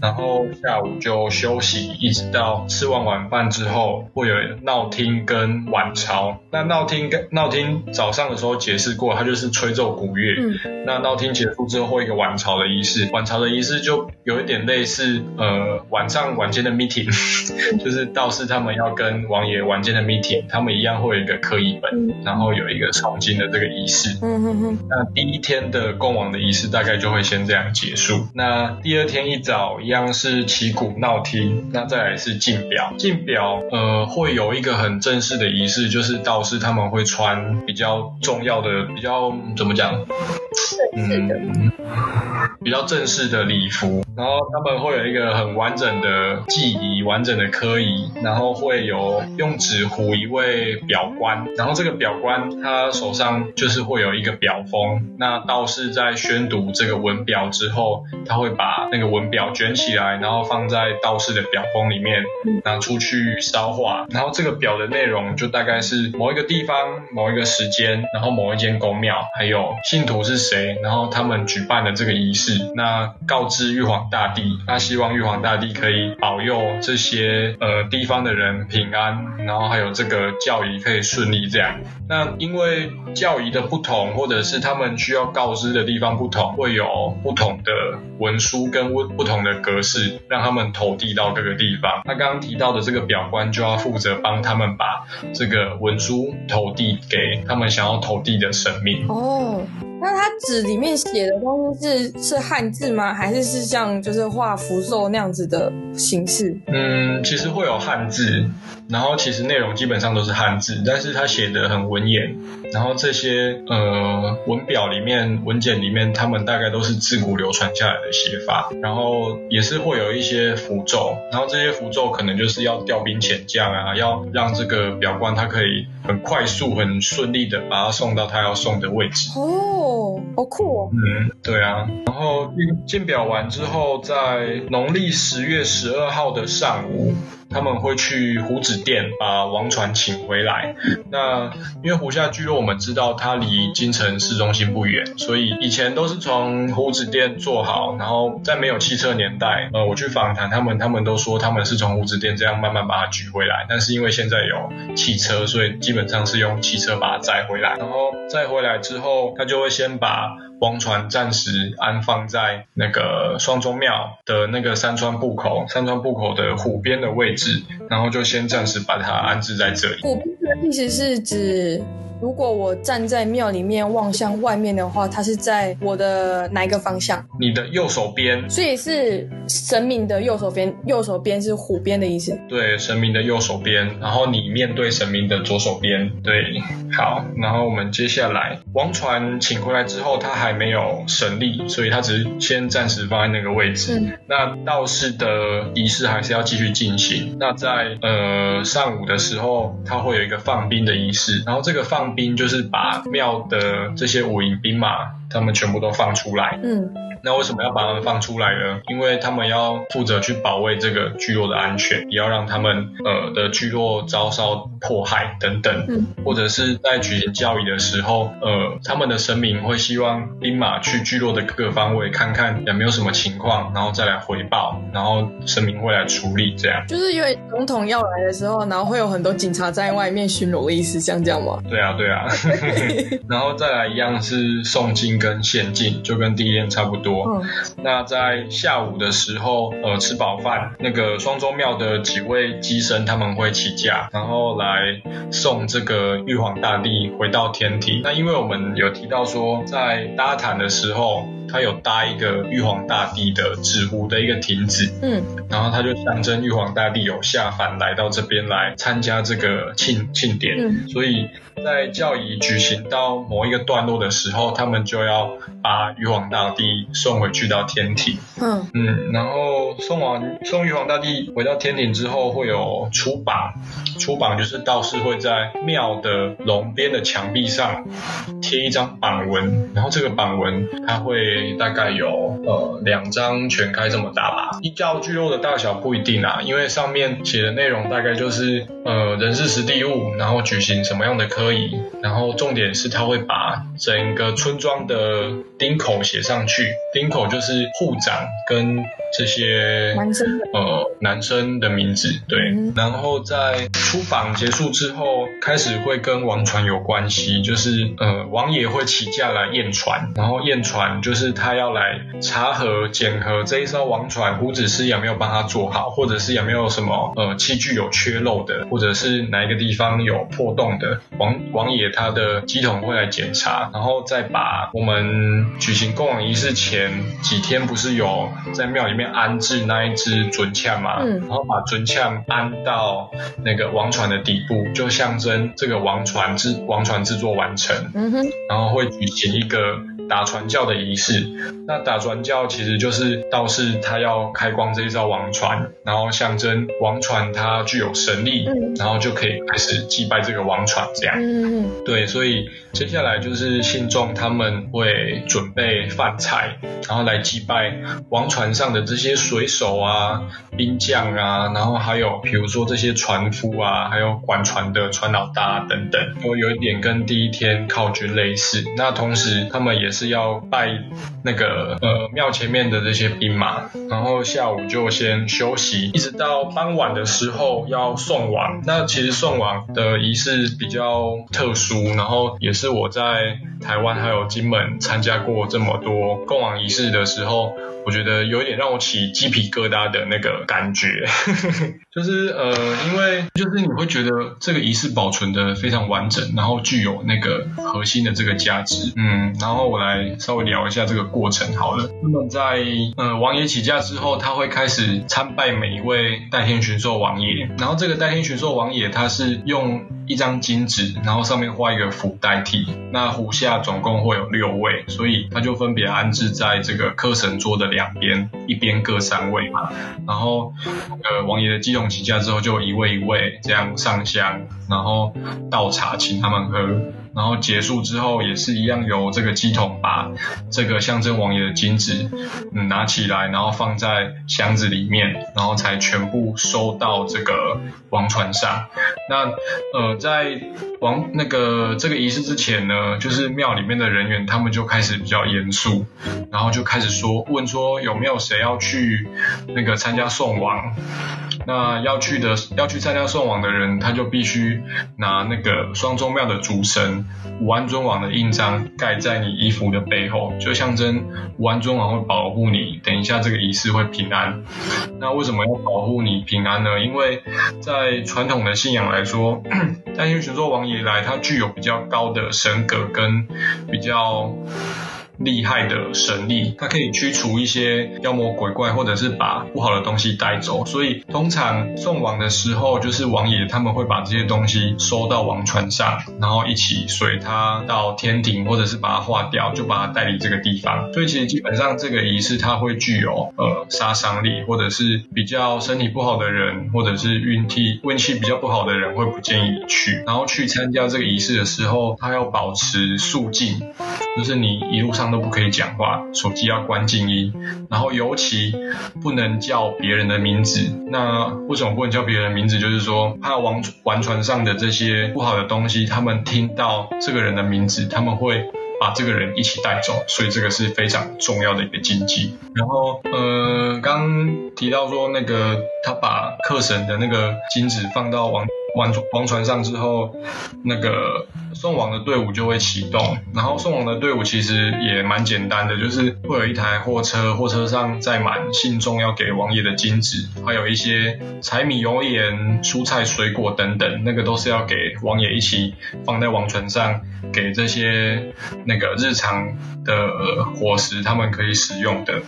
然后下午就休息，一直到吃完晚饭之后，会有闹厅跟晚朝。那闹厅跟闹厅早上的时候解释过，它就是吹奏鼓乐。嗯。那闹听结束之后，会有一个晚朝的仪式。晚朝的仪式就有一点类似呃晚上晚间的 meeting，[LAUGHS] 就是道士他们要跟王爷晚间的 meeting，他们一样会有一个刻仪本，然后有一个诵经的这个仪式。嗯哼哼。那第一天的供王的仪式大概就会先这样结束。那第二天一早。一样是旗鼓闹厅，那再来是进表。进表，呃，会有一个很正式的仪式，就是道士他们会穿比较重要的、比较怎么讲？嗯，比较正式的礼服。然后他们会有一个很完整的祭仪、完整的科仪，然后会有用纸糊一位表官，然后这个表官他手上就是会有一个表封。那道士在宣读这个文表之后，他会把那个文表卷起来，然后放在道士的表封里面，拿出去烧化。然后这个表的内容就大概是某一个地方、某一个时间，然后某一间宫庙，还有信徒是谁，然后他们举办的这个仪式，那告知玉皇大帝，他希望玉皇大帝可以保佑这些呃地方的人平安，然后还有这个教仪可以顺利这样。那因为教仪的不同，或者是他们需要告知的地方不同，会有不同的文书跟不不同的格式，让他们投递到各个地方。他刚刚提到的这个表官就要负责帮他们把这个文书投递给他们想要投递的神明。哦。那它纸里面写的东西是是汉字吗？还是是像就是画符咒那样子的形式？嗯，其实会有汉字，然后其实内容基本上都是汉字，但是它写的很文言。然后这些呃文表里面、文简里面，他们大概都是自古流传下来的写法。然后也是会有一些符咒，然后这些符咒可能就是要调兵遣将啊，要让这个表官他可以很快速、很顺利的把他送到他要送的位置。哦。哦，好酷哦！嗯，对啊。然后进进表完之后，在农历十月十二号的上午，他们会去胡子店把王船请回来。那因为湖下聚落我们知道它离京城市中心不远，所以以前都是从胡子店坐好，然后在没有汽车年代，呃，我去访谈他们，他们都说他们是从胡子店这样慢慢把它举回来。但是因为现在有汽车，所以基本上是用汽车把它载回来。然后载回来之后，他就会先把王船暂时安放在那个双钟庙的那个山川部口，山川部口的湖边的位置，然后就先暂时把它安置在这里。湖边的意思是指如果我站在庙里面望向外面的话，它是在我的哪一个方向？你的右手边。所以是神明的右手边，右手边是虎边的意思。对，神明的右手边，然后你面对神明的左手边。对，好，然后我们接下来王传请回来之后，他还没有神力，所以他只是先暂时放在那个位置。嗯、那道士的仪式还是要继续进行。那在呃上午的时候，他会有一个放兵的仪式，然后这个放兵就是把庙的这些武营兵马，他们全部都放出来。嗯。那为什么要把他们放出来呢？因为他们要负责去保卫这个聚落的安全，也要让他们呃的聚落遭受迫害等等，嗯，或者是在举行教仪的时候，呃，他们的神明会希望兵马去聚落的各个方位看看有没有什么情况，然后再来回报，然后神明会来处理这样。就是因为总统要来的时候，然后会有很多警察在外面巡逻的意思，像这样吗？对啊，对啊，[LAUGHS] 然后再来一样是诵经跟献净，就跟第一天差不多。嗯，那在下午的时候，呃，吃饱饭，那个双钟庙的几位机身他们会起驾，然后来送这个玉皇大帝回到天庭。那因为我们有提到说，在搭坛的时候。他有搭一个玉皇大帝的纸糊的一个亭子，嗯，然后他就象征玉皇大帝有下凡来到这边来参加这个庆庆典，嗯，所以在教仪举行到某一个段落的时候，他们就要把玉皇大帝送回去到天庭，嗯。嗯，然后送完送玉皇大帝回到天庭之后，会有出榜，出榜就是道士会在庙的龙边的墙壁上贴一张榜文，然后这个榜文它会。大概有呃两张全开这么大吧，依照聚落的大小不一定啊，因为上面写的内容大概就是呃人事实地物，然后举行什么样的科仪，然后重点是他会把整个村庄的丁口写上去，丁口就是户长跟这些男生呃男生的名字，对，然后在出访结束之后，开始会跟王船有关系，就是呃王爷会起驾来验船，然后验船就是。是他要来查核、检核这一艘王船，胡子师有没有帮他做好，或者是有没有什么呃器具有缺漏的，或者是哪一个地方有破洞的，王王爷他的乩童会来检查，然后再把我们举行供往仪式前几天不是有在庙里面安置那一只准枪嘛，嗯，然后把准枪安到那个王船的底部，就象征这个王船制王船制作完成，嗯哼，然后会举行一个。打传教的仪式，那打传教其实就是道士他要开光这一艘王船，然后象征王船它具有神力，嗯、然后就可以开始祭拜这个王船这样。嗯、对，所以接下来就是信众他们会准备饭菜，然后来祭拜王船上的这些水手啊、兵将啊，然后还有比如说这些船夫啊，还有管船的船老大等等，都有一点跟第一天靠军类似。那同时他们也是。要拜那个呃庙前面的这些兵马，然后下午就先休息，一直到傍晚的时候要送王。那其实送王的仪式比较特殊，然后也是我在台湾还有金门参加过这么多供王仪式的时候，我觉得有一点让我起鸡皮疙瘩的那个感觉，就是呃，因为就是你会觉得这个仪式保存得非常完整，然后具有那个核心的这个价值，嗯，然后我来稍微聊一下这个过程好了。那么在呃王爷起驾之后，他会开始参拜每一位代天巡狩王爷，然后这个代天巡狩王爷他是用一张金纸，然后上面画一个符代替，那符下总共会有六位，所以他就分别安置在这个科神桌的两边，一边各三位嘛。然后，呃，王爷的乩请假之后，就一位一位这样上香，然后倒茶请他们喝。然后结束之后，也是一样由这个乩童把这个象征王爷的金纸，嗯，拿起来，然后放在箱子里面，然后才全部收到这个王船上。那，呃，在王那个这个仪式之前呢，就是庙里面的人员他们就开始比较严肃，然后就开始说问说有没有谁要去那个参加送王。那要去的要去参加送王的人，他就必须拿那个双宗庙的主神武安尊王的印章盖在你衣服的背后，就象征武安尊王会保护你。等一下这个仪式会平安。那为什么要保护你平安呢？因为在传统的信仰来说，[CLEARS THROAT] 但因为玄寿王以来，他具有比较高的神格跟比较。厉害的神力，它可以驱除一些妖魔鬼怪，或者是把不好的东西带走。所以通常送往的时候，就是王爷他们会把这些东西收到王船上，然后一起随他到天庭，或者是把它化掉，就把它带离这个地方。所以其实基本上这个仪式它会具有呃杀伤力，或者是比较身体不好的人，或者是运气运气比较不好的人会不建议你去。然后去参加这个仪式的时候，他要保持肃静，就是你一路上。都不可以讲话，手机要关静音，然后尤其不能叫别人的名字。那为什么不能叫别人的名字？就是说，怕王王船上的这些不好的东西，他们听到这个人的名字，他们会把这个人一起带走。所以这个是非常重要的一个禁忌。然后，呃，刚提到说那个他把客神的那个金子放到王。王王船上之后，那个送往的队伍就会启动。然后送往的队伍其实也蛮简单的，就是会有一台货车，货车上载满信众要给王爷的金子，还有一些柴米油盐、蔬菜水果等等，那个都是要给王爷一起放在王船上，给这些那个日常的伙食他们可以使用的。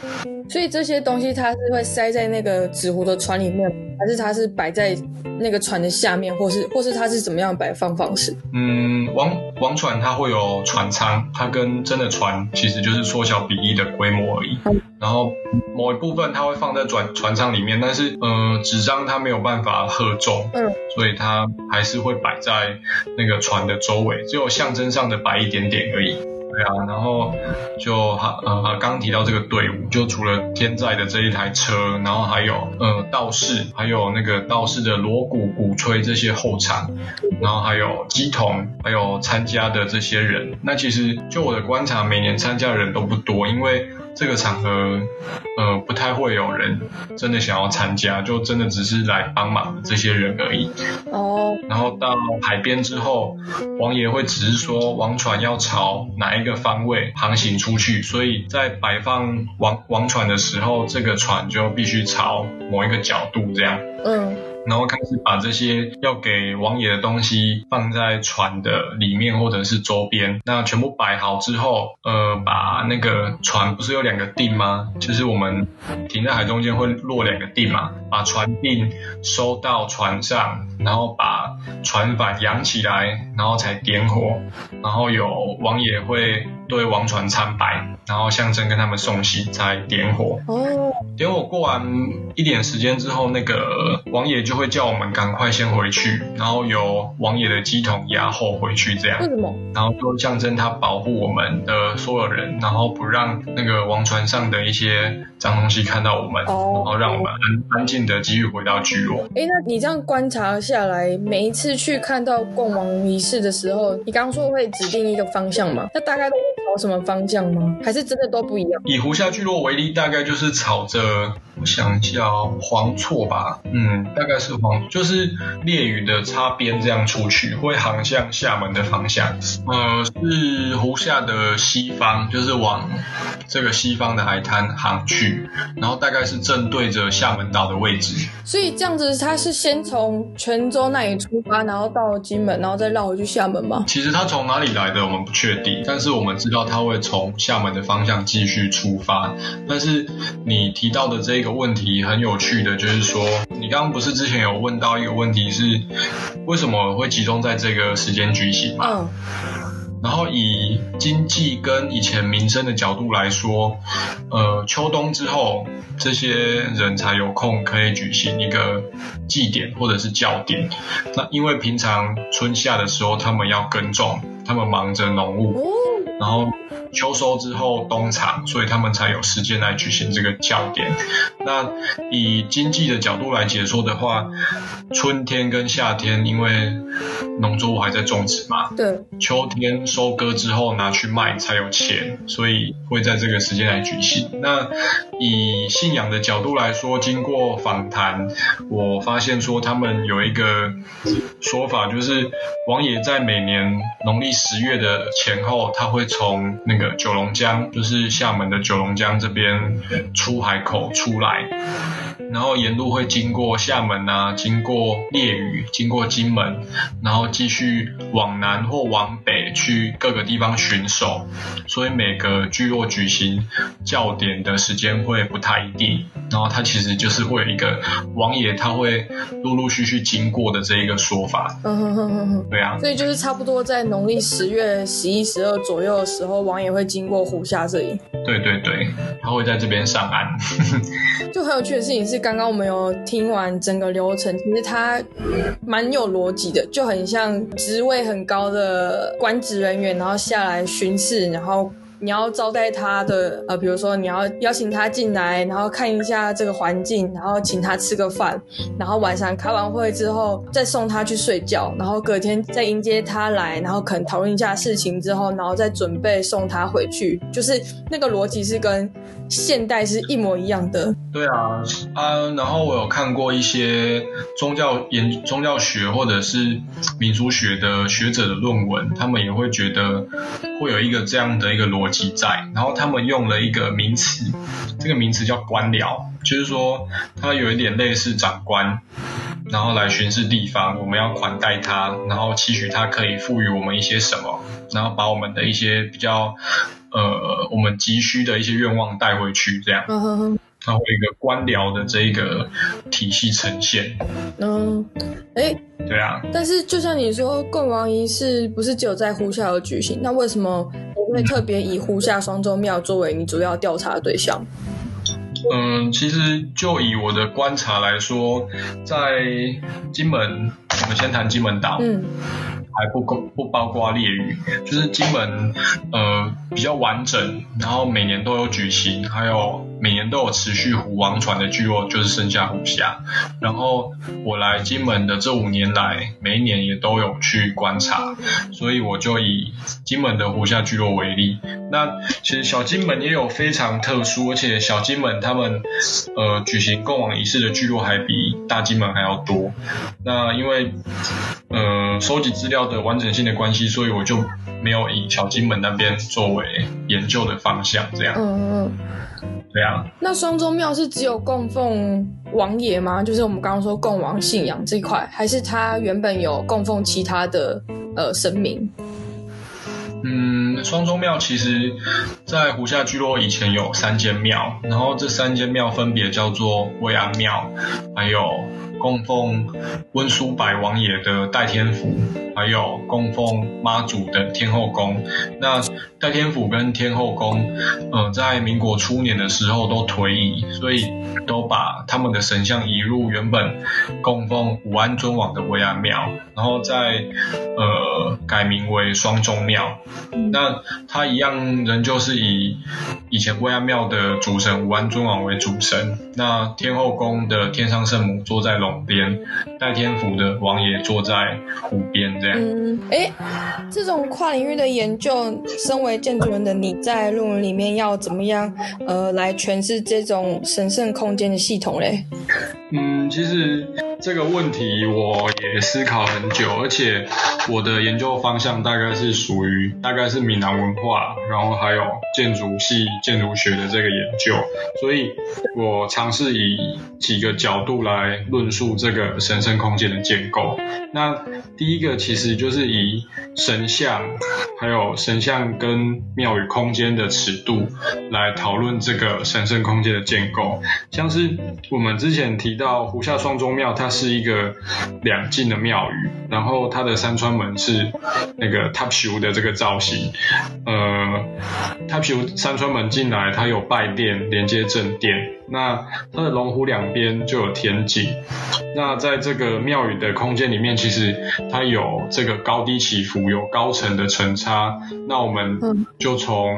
所以这些东西它是会塞在那个纸糊的船里面，还是它是摆在那个船的下面，或是或是它是怎么样摆放方式？嗯，王王船它会有船舱，它跟真的船其实就是缩小比例的规模而已。嗯、然后某一部分它会放在船船舱里面，但是呃纸张它没有办法合重，嗯，所以它还是会摆在那个船的周围，只有象征上的摆一点点而已。对啊，然后就哈呃刚提到这个队伍，就除了天在的这一台车，然后还有呃道士，还有那个道士的锣鼓鼓吹这些后场，然后还有乩童，还有参加的这些人。那其实就我的观察，每年参加的人都不多，因为。这个场合，呃，不太会有人真的想要参加，就真的只是来帮忙的这些人而已。哦。然后到海边之后，王爷会只是说，王船要朝哪一个方位航行出去，所以在摆放王王船的时候，这个船就必须朝某一个角度这样。嗯。然后开始把这些要给王爷的东西放在船的里面或者是周边，那全部摆好之后，呃，把那个船不是有两个锭吗？就是我们停在海中间会落两个锭嘛，把船锭收到船上，然后把船帆扬起来，然后才点火，然后有王爷会对王船参拜，然后象征跟他们送行才点火。哦，点火过完一点时间之后，那个王爷就。会叫我们赶快先回去，然后由王爷的鸡桶压后回去，这样。为什么？然后就象征他保护我们的所有人，然后不让那个王船上的一些脏东西看到我们，哦、然后让我们安安静的继续回到聚落。哎，那你这样观察下来，每一次去看到共王仪式的时候，你刚刚说会指定一个方向嘛？那大概朝什么方向吗？还是真的都不一样？以湖下聚落为例，大概就是朝着，我想叫黄厝吧，嗯，大概是。黄，就是烈屿的擦边这样出去，会航向厦门的方向。呃，是湖下的西方，就是往这个西方的海滩航去，然后大概是正对着厦门岛的位置。所以这样子，它是先从泉州那里出发，然后到金门，然后再绕回去厦门吗？其实它从哪里来的我们不确定，但是我们知道他会从厦门的方向继续出发。但是你提到的这个问题很有趣的，就是说你刚刚不是之前。有问到一个问题是，为什么会集中在这个时间举行？嗯，然后以经济跟以前民生的角度来说，呃，秋冬之后这些人才有空可以举行一个祭典或者是教典。那因为平常春夏的时候他们要耕种，他们忙着农务，然后秋收之后冬藏，所以他们才有时间来举行这个教典。那以经济的角度来解说的话，春天跟夏天因为农作物还在种植嘛，对，秋天收割之后拿去卖才有钱，所以会在这个时间来举行。那以信仰的角度来说，经过访谈，我发现说他们有一个说法，就是王爷在每年农历十月的前后，他会从那个九龙江，就是厦门的九龙江这边出海口出来，然后沿路会经过厦门啊，经过烈屿，经过金门，然后继续往南或往北去各个地方巡守，所以每个聚落举行校典的时间会不太一定。然后它其实就是会有一个王爷他会陆陆续续经过的这一个说法。嗯哼哼哼哼，对啊。所以就是差不多在农历十月十一、十二左右的时候，王爷会经过湖下这里。对对对，他会在这边上岸。[LAUGHS] 就很有趣的事情是，刚刚我们有听完整个流程，其实他蛮有逻辑的，就很像职位很高的官职人员，然后下来巡视，然后。你要招待他的，呃，比如说你要邀请他进来，然后看一下这个环境，然后请他吃个饭，然后晚上开完会之后再送他去睡觉，然后隔天再迎接他来，然后可能讨论一下事情之后，然后再准备送他回去，就是那个逻辑是跟现代是一模一样的。对啊，啊，然后我有看过一些宗教研、宗教学或者是民俗学的学者的论文，他们也会觉得会有一个这样的一个逻辑在，然后他们用了一个名词，这个名词叫官僚，就是说他有一点类似长官，然后来巡视地方，我们要款待他，然后期许他可以赋予我们一些什么，然后把我们的一些比较呃我们急需的一些愿望带回去，这样。嗯它会有一个官僚的这一个体系呈现。嗯，哎，对啊。但是就像你说，贡王仪式不是只有在湖下有举行？那为什么我会特别以呼下双周庙作为你主要调查的对象？嗯，其实就以我的观察来说，在金门，我们先谈金门岛。嗯。还不够不包括猎鱼，就是金门呃比较完整，然后每年都有举行，还有每年都有持续湖王船的聚落，就是剩下湖下。然后我来金门的这五年来，每一年也都有去观察，所以我就以金门的湖下聚落为例。那其实小金门也有非常特殊，而且小金门他们呃举行贡王仪式的聚落还比大金门还要多。那因为呃收集资料的完整性的关系，所以我就没有以小金门那边作为研究的方向，这样。嗯嗯。对啊。那双州庙是只有供奉王爷吗？就是我们刚刚说供王信仰这一块，还是他原本有供奉其他的呃神明？嗯，双州庙其实，在湖下聚落以前有三间庙，然后这三间庙分别叫做维安庙，还有供奉温苏白王爷的代天府，还有供奉妈祖的天后宫。那代天府跟天后宫，呃，在民国初年的时候都退役，所以都把他们的神像移入原本供奉武安尊王的维安庙，然后再呃改名为双钟庙。那他一样仍旧是以以前维安庙的主神武安尊王为主神，那天后宫的天上圣母坐在龙边，戴天府的王爷坐在湖边，这样。嗯，哎，这种跨领域的研究，身为为建筑人的你在论文里面要怎么样呃来诠释这种神圣空间的系统嘞？嗯，其实这个问题我也思考很久，而且我的研究方向大概是属于大概是闽南文化，然后还有建筑系建筑学的这个研究，所以我尝试以几个角度来论述住这个神圣空间的建构。那第一个其实就是以神像，还有神像跟庙宇空间的尺度来讨论这个神圣空间的建构，像是我们之前提到湖下双州庙，它是一个两进的庙宇，然后它的三川门是那个 Top s h o 的这个造型，呃，Top s h o 三川门进来，它有拜殿连接正殿。那它的龙湖两边就有天井。那在这个庙宇的空间里面，其实它有这个高低起伏，有高层的层差。那我们就从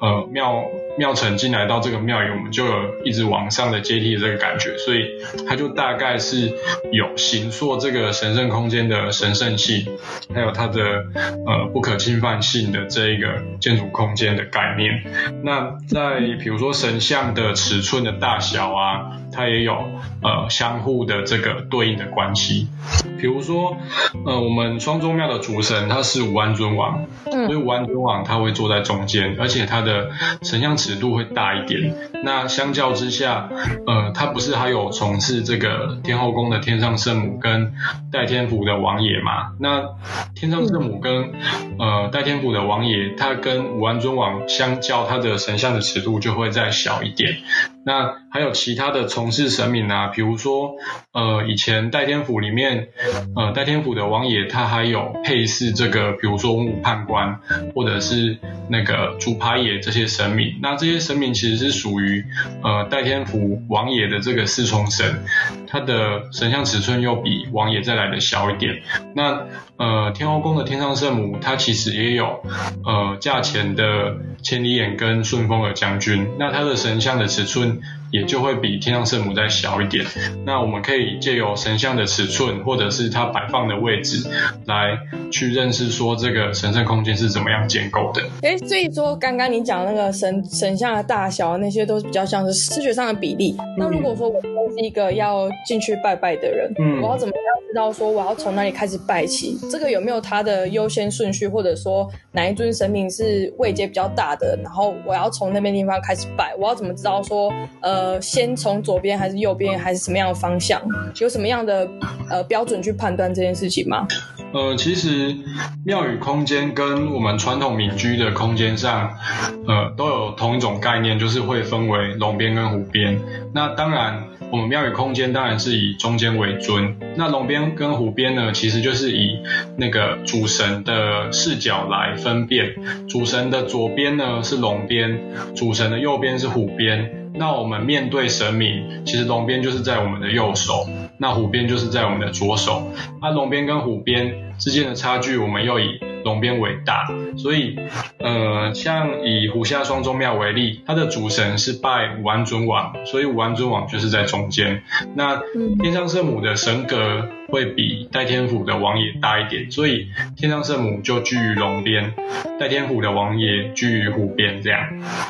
呃庙庙城进来到这个庙宇，我们就有一直往上的阶梯的这个感觉，所以它就大概是有形塑这个神圣空间的神圣性，还有它的呃不可侵犯性的这一个建筑空间的概念。那在比如说神像的尺寸的大小啊，它也有呃相互的这个对应的关系。比如说呃我们双钟庙的主神他是武安尊王，所以武安尊王他会坐在中间，而且他的神像尺度会大一点。那相较之下，呃他不是还有从事这个天后宫的天上圣母跟代天府的王爷嘛？那天上圣母跟呃代天府的王爷，他跟武安尊王相较，他的神像的尺度就会再小一点。那还有其他的从事神明啊，比如说，呃，以前代天府里面，呃，代天府的王爷他还有配祀这个，比如说文武判官，或者是那个竹牌爷这些神明。那这些神明其实是属于呃代天府王爷的这个四重神，他的神像尺寸又比王爷再来的小一点。那呃天后宫的天上圣母，它其实也有呃价钱的千里眼跟顺风耳将军，那他的神像的尺寸。也就会比天上圣母再小一点。那我们可以借由神像的尺寸，或者是它摆放的位置，来去认识说这个神圣空间是怎么样建构的。哎，所以说刚刚你讲那个神神像的大小，那些都是比较像是视觉上的比例。那如果说我是一个要进去拜拜的人，嗯，我要怎么样知道说我要从哪里开始拜起？这个有没有它的优先顺序，或者说哪一尊神明是位阶比较大的，然后我要从那边地方开始拜？我要怎么知道说呃？呃，先从左边还是右边，还是什么样的方向？有什么样的呃标准去判断这件事情吗？呃，其实庙宇空间跟我们传统民居的空间上，呃，都有同一种概念，就是会分为龙边跟虎边。那当然，我们庙宇空间当然是以中间为尊。那龙边跟虎边呢，其实就是以那个主神的视角来分辨。主神的左边呢是龙边，主神的右边是虎边。那我们面对神明，其实龙边就是在我们的右手，那虎边就是在我们的左手。那龙边跟虎边之间的差距，我们又以龙边为大。所以，呃，像以虎下双钟庙为例，它的主神是拜武安尊王，所以武安尊王就是在中间。那天上圣母的神格会比戴天府的王爷大一点，所以天上圣母就居于龙边，戴天府的王爷居于虎边，这样。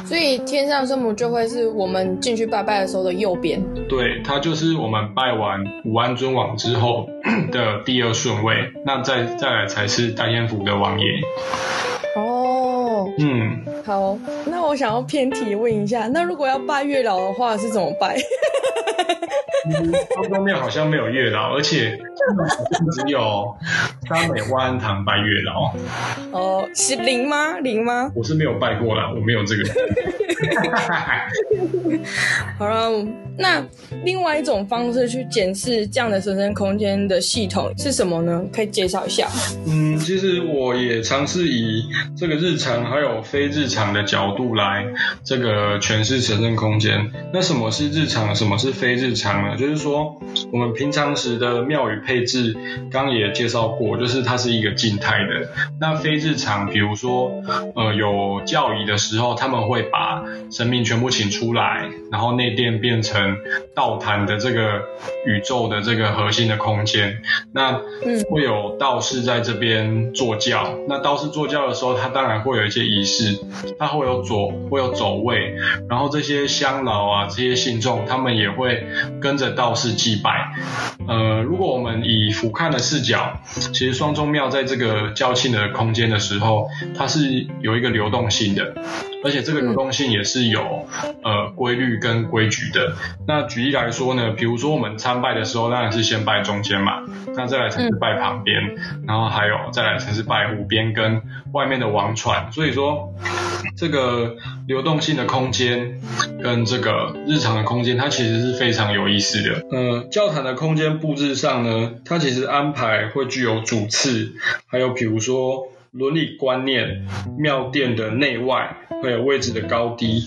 所以天上圣母就会是我们进去拜拜的时候的右边。对，它就是我们拜完武安尊王之后的第二顺位，那再再来才是戴天府的王爷。哦，嗯，好，那我想要偏题问一下，那如果要拜月老的话是怎么拜？双钟庙好像没有月老，而且只有三美万安堂拜月老。哦，是灵吗？灵吗？我是没有拜过啦，我没有这个。[LAUGHS] 好了，那另外一种方式去检视这样的神圣空间的系统是什么呢？可以介绍一下。嗯，其实我也尝试以这个日常还有非日常的角度来这个诠释神圣空间。那什么是日常？什么是非日常呢？就是说，我们平常时的庙宇配置，刚也介绍过，就是它是一个静态的。那非日常，比如说，呃，有教仪的时候，他们会把神明全部请出来，然后内殿变成道坛的这个宇宙的这个核心的空间。那会有道士在这边坐教。那道士坐教的时候，他当然会有一些仪式，他会有左，会有走位，然后这些乡老啊，这些信众，他们也会跟着道士祭拜。呃，如果我们以俯瞰的视角，其实双钟庙在这个教庆的空间的时候，它是有一个流动性的。而且这个流动性也是有呃规律跟规矩的。那举例来说呢，比如说我们参拜的时候，当然是先拜中间嘛，那再来才是拜旁边，然后还有再来才是拜湖边跟外面的王船。所以说，这个流动性的空间跟这个日常的空间，它其实是非常有意思的。呃，教堂的空间布置上呢，它其实安排会具有主次，还有比如说。伦理观念、庙殿的内外，还有位置的高低，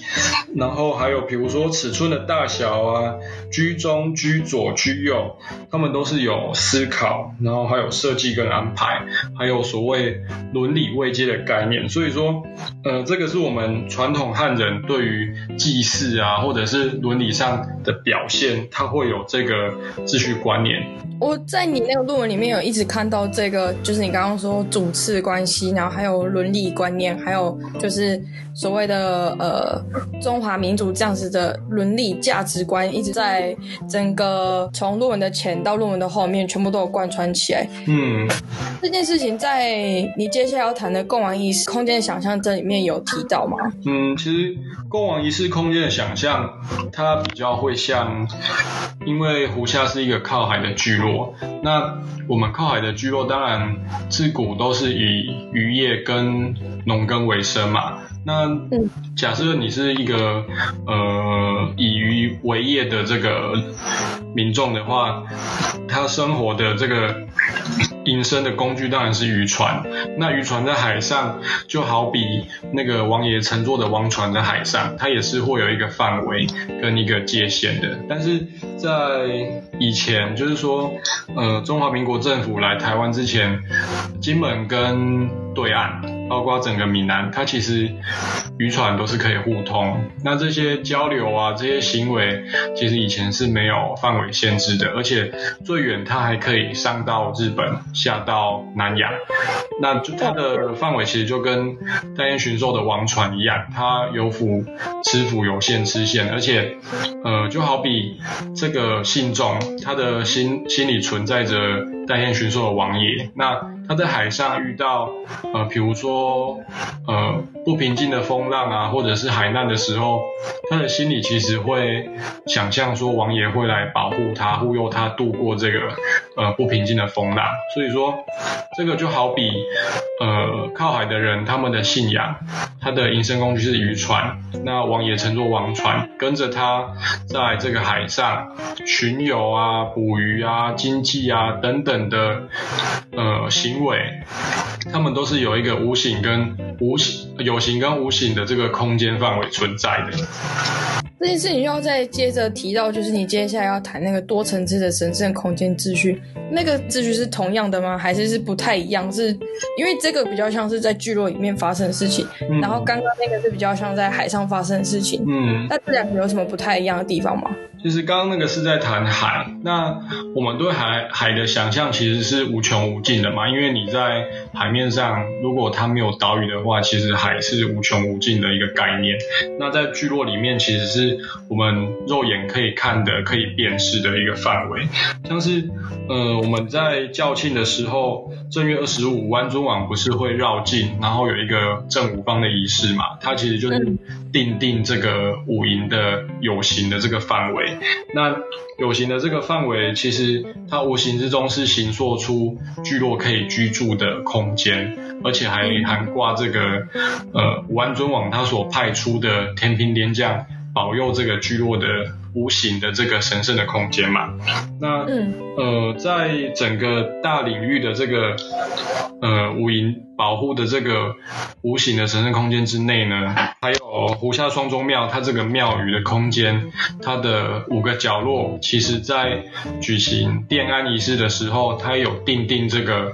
然后还有比如说尺寸的大小啊，居中、居左、居右，他们都是有思考，然后还有设计跟安排，还有所谓伦理位阶的概念。所以说，呃，这个是我们传统汉人对于祭祀啊，或者是伦理上的表现，它会有这个秩序观念。我在你那个论文里面有一直看到这个，就是你刚刚说主次关系，然后还有伦理观念，还有就是所谓的呃中华民族这样子的伦理价值观，一直在整个从论文的前到论文的后面，全部都有贯穿起来。嗯，这件事情在你接下来要谈的共王意识空间的想象这里面有提到吗？嗯，其实共王仪式空间的想象，它比较会像，因为湖下是一个靠海的聚落。那我们靠海的居落，当然自古都是以渔业跟农耕为生嘛。那假设你是一个呃以渔为业的这个民众的话，他生活的这个。隐身的工具当然是渔船，那渔船在海上就好比那个王爷乘坐的王船在海上，它也是会有一个范围跟一个界限的。但是在以前，就是说，呃，中华民国政府来台湾之前，金门跟对岸，包括整个闽南，它其实渔船都是可以互通。那这些交流啊，这些行为，其实以前是没有范围限制的，而且最远它还可以上到日本。下到南洋，那就它的范围其实就跟大雁巡狩的王船一样，它有府吃府，有县吃县，而且呃就好比这个信众，他的心心里存在着大雁巡狩的王爷，那他在海上遇到呃比如说呃不平静的风浪啊，或者是海难的时候，他的心里其实会想象说王爷会来保护他，护佑他度过这个呃不平静的风浪，所以。说，这个就好比，呃，靠海的人，他们的信仰，他的营生工具是渔船，那王爷乘坐王船，跟着他在这个海上巡游啊、捕鱼啊、经济啊等等的，呃，行为，他们都是有一个无形跟无形、有形跟无形的这个空间范围存在的。这件事情要再接着提到，就是你接下来要谈那个多层次的神圣空间秩序，那个秩序是同样的吗？还是是不太一样？是因为这个比较像是在聚落里面发生的事情，嗯、然后刚刚那个是比较像在海上发生的事情。嗯，那这两个有什么不太一样的地方吗？其实刚刚那个是在谈海，那我们对海海的想象其实是无穷无尽的嘛，因为你在海面上，如果它没有岛屿的话，其实海是无穷无尽的一个概念。那在聚落里面，其实是我们肉眼可以看的、可以辨识的一个范围。像是呃，我们在校庆的时候，正月二十五，吴安尊王不是会绕境，然后有一个正五方的仪式嘛？它其实就是定定这个五营的有形的这个范围。那有形的这个范围，其实它无形之中是形塑出聚落可以居住的空间，而且还含挂这个呃武安尊王他所派出的天兵天将，保佑这个聚落的无形的这个神圣的空间嘛。那呃，在整个大领域的这个呃五营保护的这个无形的神圣空间之内呢，还有湖下双钟庙，它这个庙宇的空间，它的五个角落，其实在举行奠安仪式的时候，它有定定这个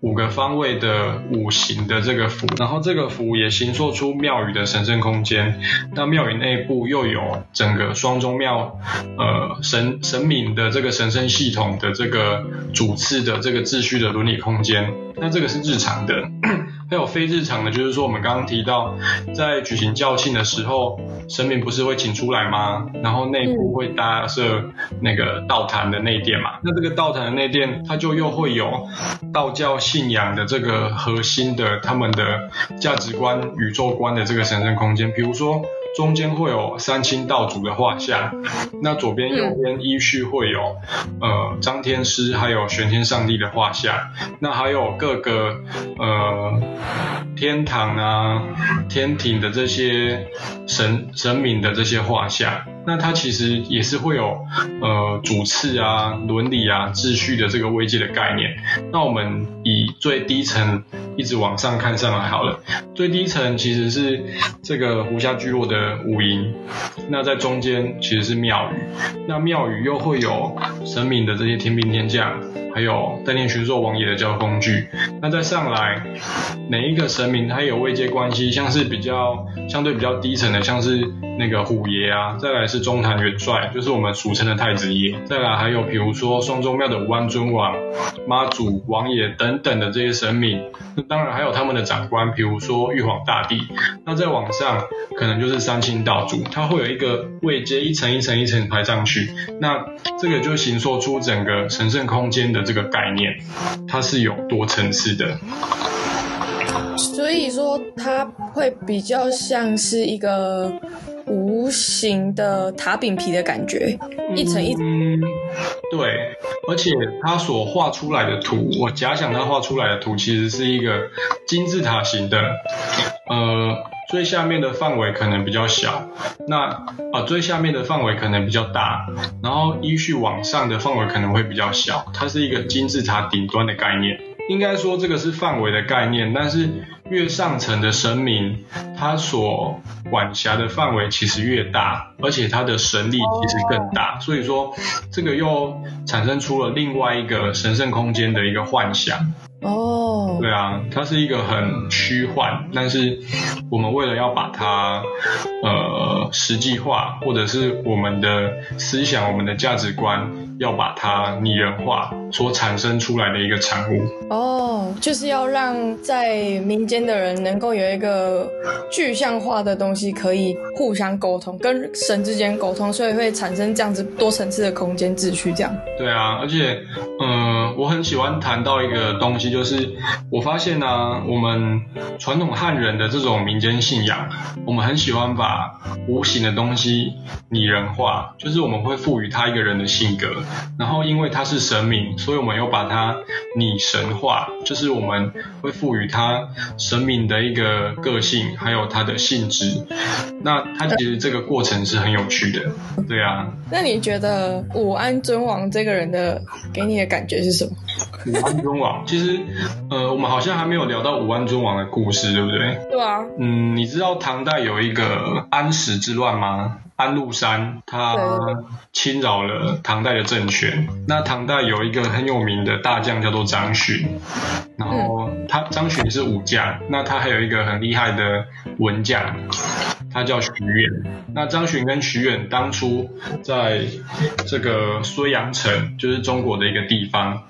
五个方位的五行的这个符，然后这个符也形塑出庙宇的神圣空间。那庙宇内部又有整个双钟庙，呃神神明的这个神圣系统的这个主次的这个秩序的伦理空间。那这个是日常的，[COUGHS] 还有非日常的，就是说我们刚刚提到，在举行教庆的时候，神明不是会请出来吗？然后内部会搭设那个道坛的内殿嘛。那这个道坛的内殿，它就又会有道教信仰的这个核心的他们的价值观、宇宙观的这个神圣空间，比如说。中间会有三清道祖的画像，那左边右边依序会有呃张天师还有玄天上帝的画像，那还有各个呃天堂啊天庭的这些神神明的这些画像。那它其实也是会有呃主次啊、伦理啊、秩序的这个危机的概念。那我们以最低层一直往上看上来好了，最低层其实是这个胡夏聚落的五营，那在中间其实是庙宇，那庙宇又会有神明的这些天兵天将，还有代念巡狩王爷的交通工具。那再上来，每一个神明它有位阶关系，像是比较相对比较低层的，像是那个虎爷啊，再来是中坛元帅，就是我们俗称的太子爷，再来还有比如说双忠庙的武安尊王、妈祖王爷等等的这些神明。那当然还有他们的长官，比如说玉皇大帝。那再往上，可能就是三清道祖，它会有一个位阶，一层一层一层排上去。那这个就形塑出整个神圣空间的这个概念，它是有多层次的。所以说，它会比较像是一个无形的塔饼皮的感觉，一层一层。嗯，对，而且它所画出来的图，我假想它画出来的图其实是一个金字塔型的，呃，最下面的范围可能比较小，那啊、最下面的范围可能比较大，然后依序往上的范围可能会比较小，它是一个金字塔顶端的概念。应该说这个是范围的概念，但是越上层的神明，他所管辖的范围其实越大，而且他的神力其实更大，所以说这个又产生出了另外一个神圣空间的一个幻想。哦，对啊，它是一个很虚幻，但是我们为了要把它呃实际化，或者是我们的思想、我们的价值观要把它拟人化，所产生出来的一个产物。哦，就是要让在民间的人能够有一个具象化的东西可以互相沟通，跟神之间沟通，所以会产生这样子多层次的空间秩序。这样。对啊，而且嗯、呃，我很喜欢谈到一个东西。就是我发现呢、啊，我们传统汉人的这种民间信仰，我们很喜欢把无形的东西拟人化，就是我们会赋予他一个人的性格，然后因为他是神明，所以我们又把它拟神化，就是我们会赋予他神明的一个个性，还有他的性质。那他其实这个过程是很有趣的，对啊。那你觉得武安尊王这个人的给你的感觉是什么？武安尊王，其实。呃，我们好像还没有聊到武安尊王的故事，对不对？对啊。嗯，你知道唐代有一个安史之乱吗？安禄山他侵扰了唐代的政权。那唐代有一个很有名的大将叫做张巡，然后他张巡是武将，那他还有一个很厉害的文将。他叫徐远，那张巡跟徐远当初在这个睢阳城，就是中国的一个地方，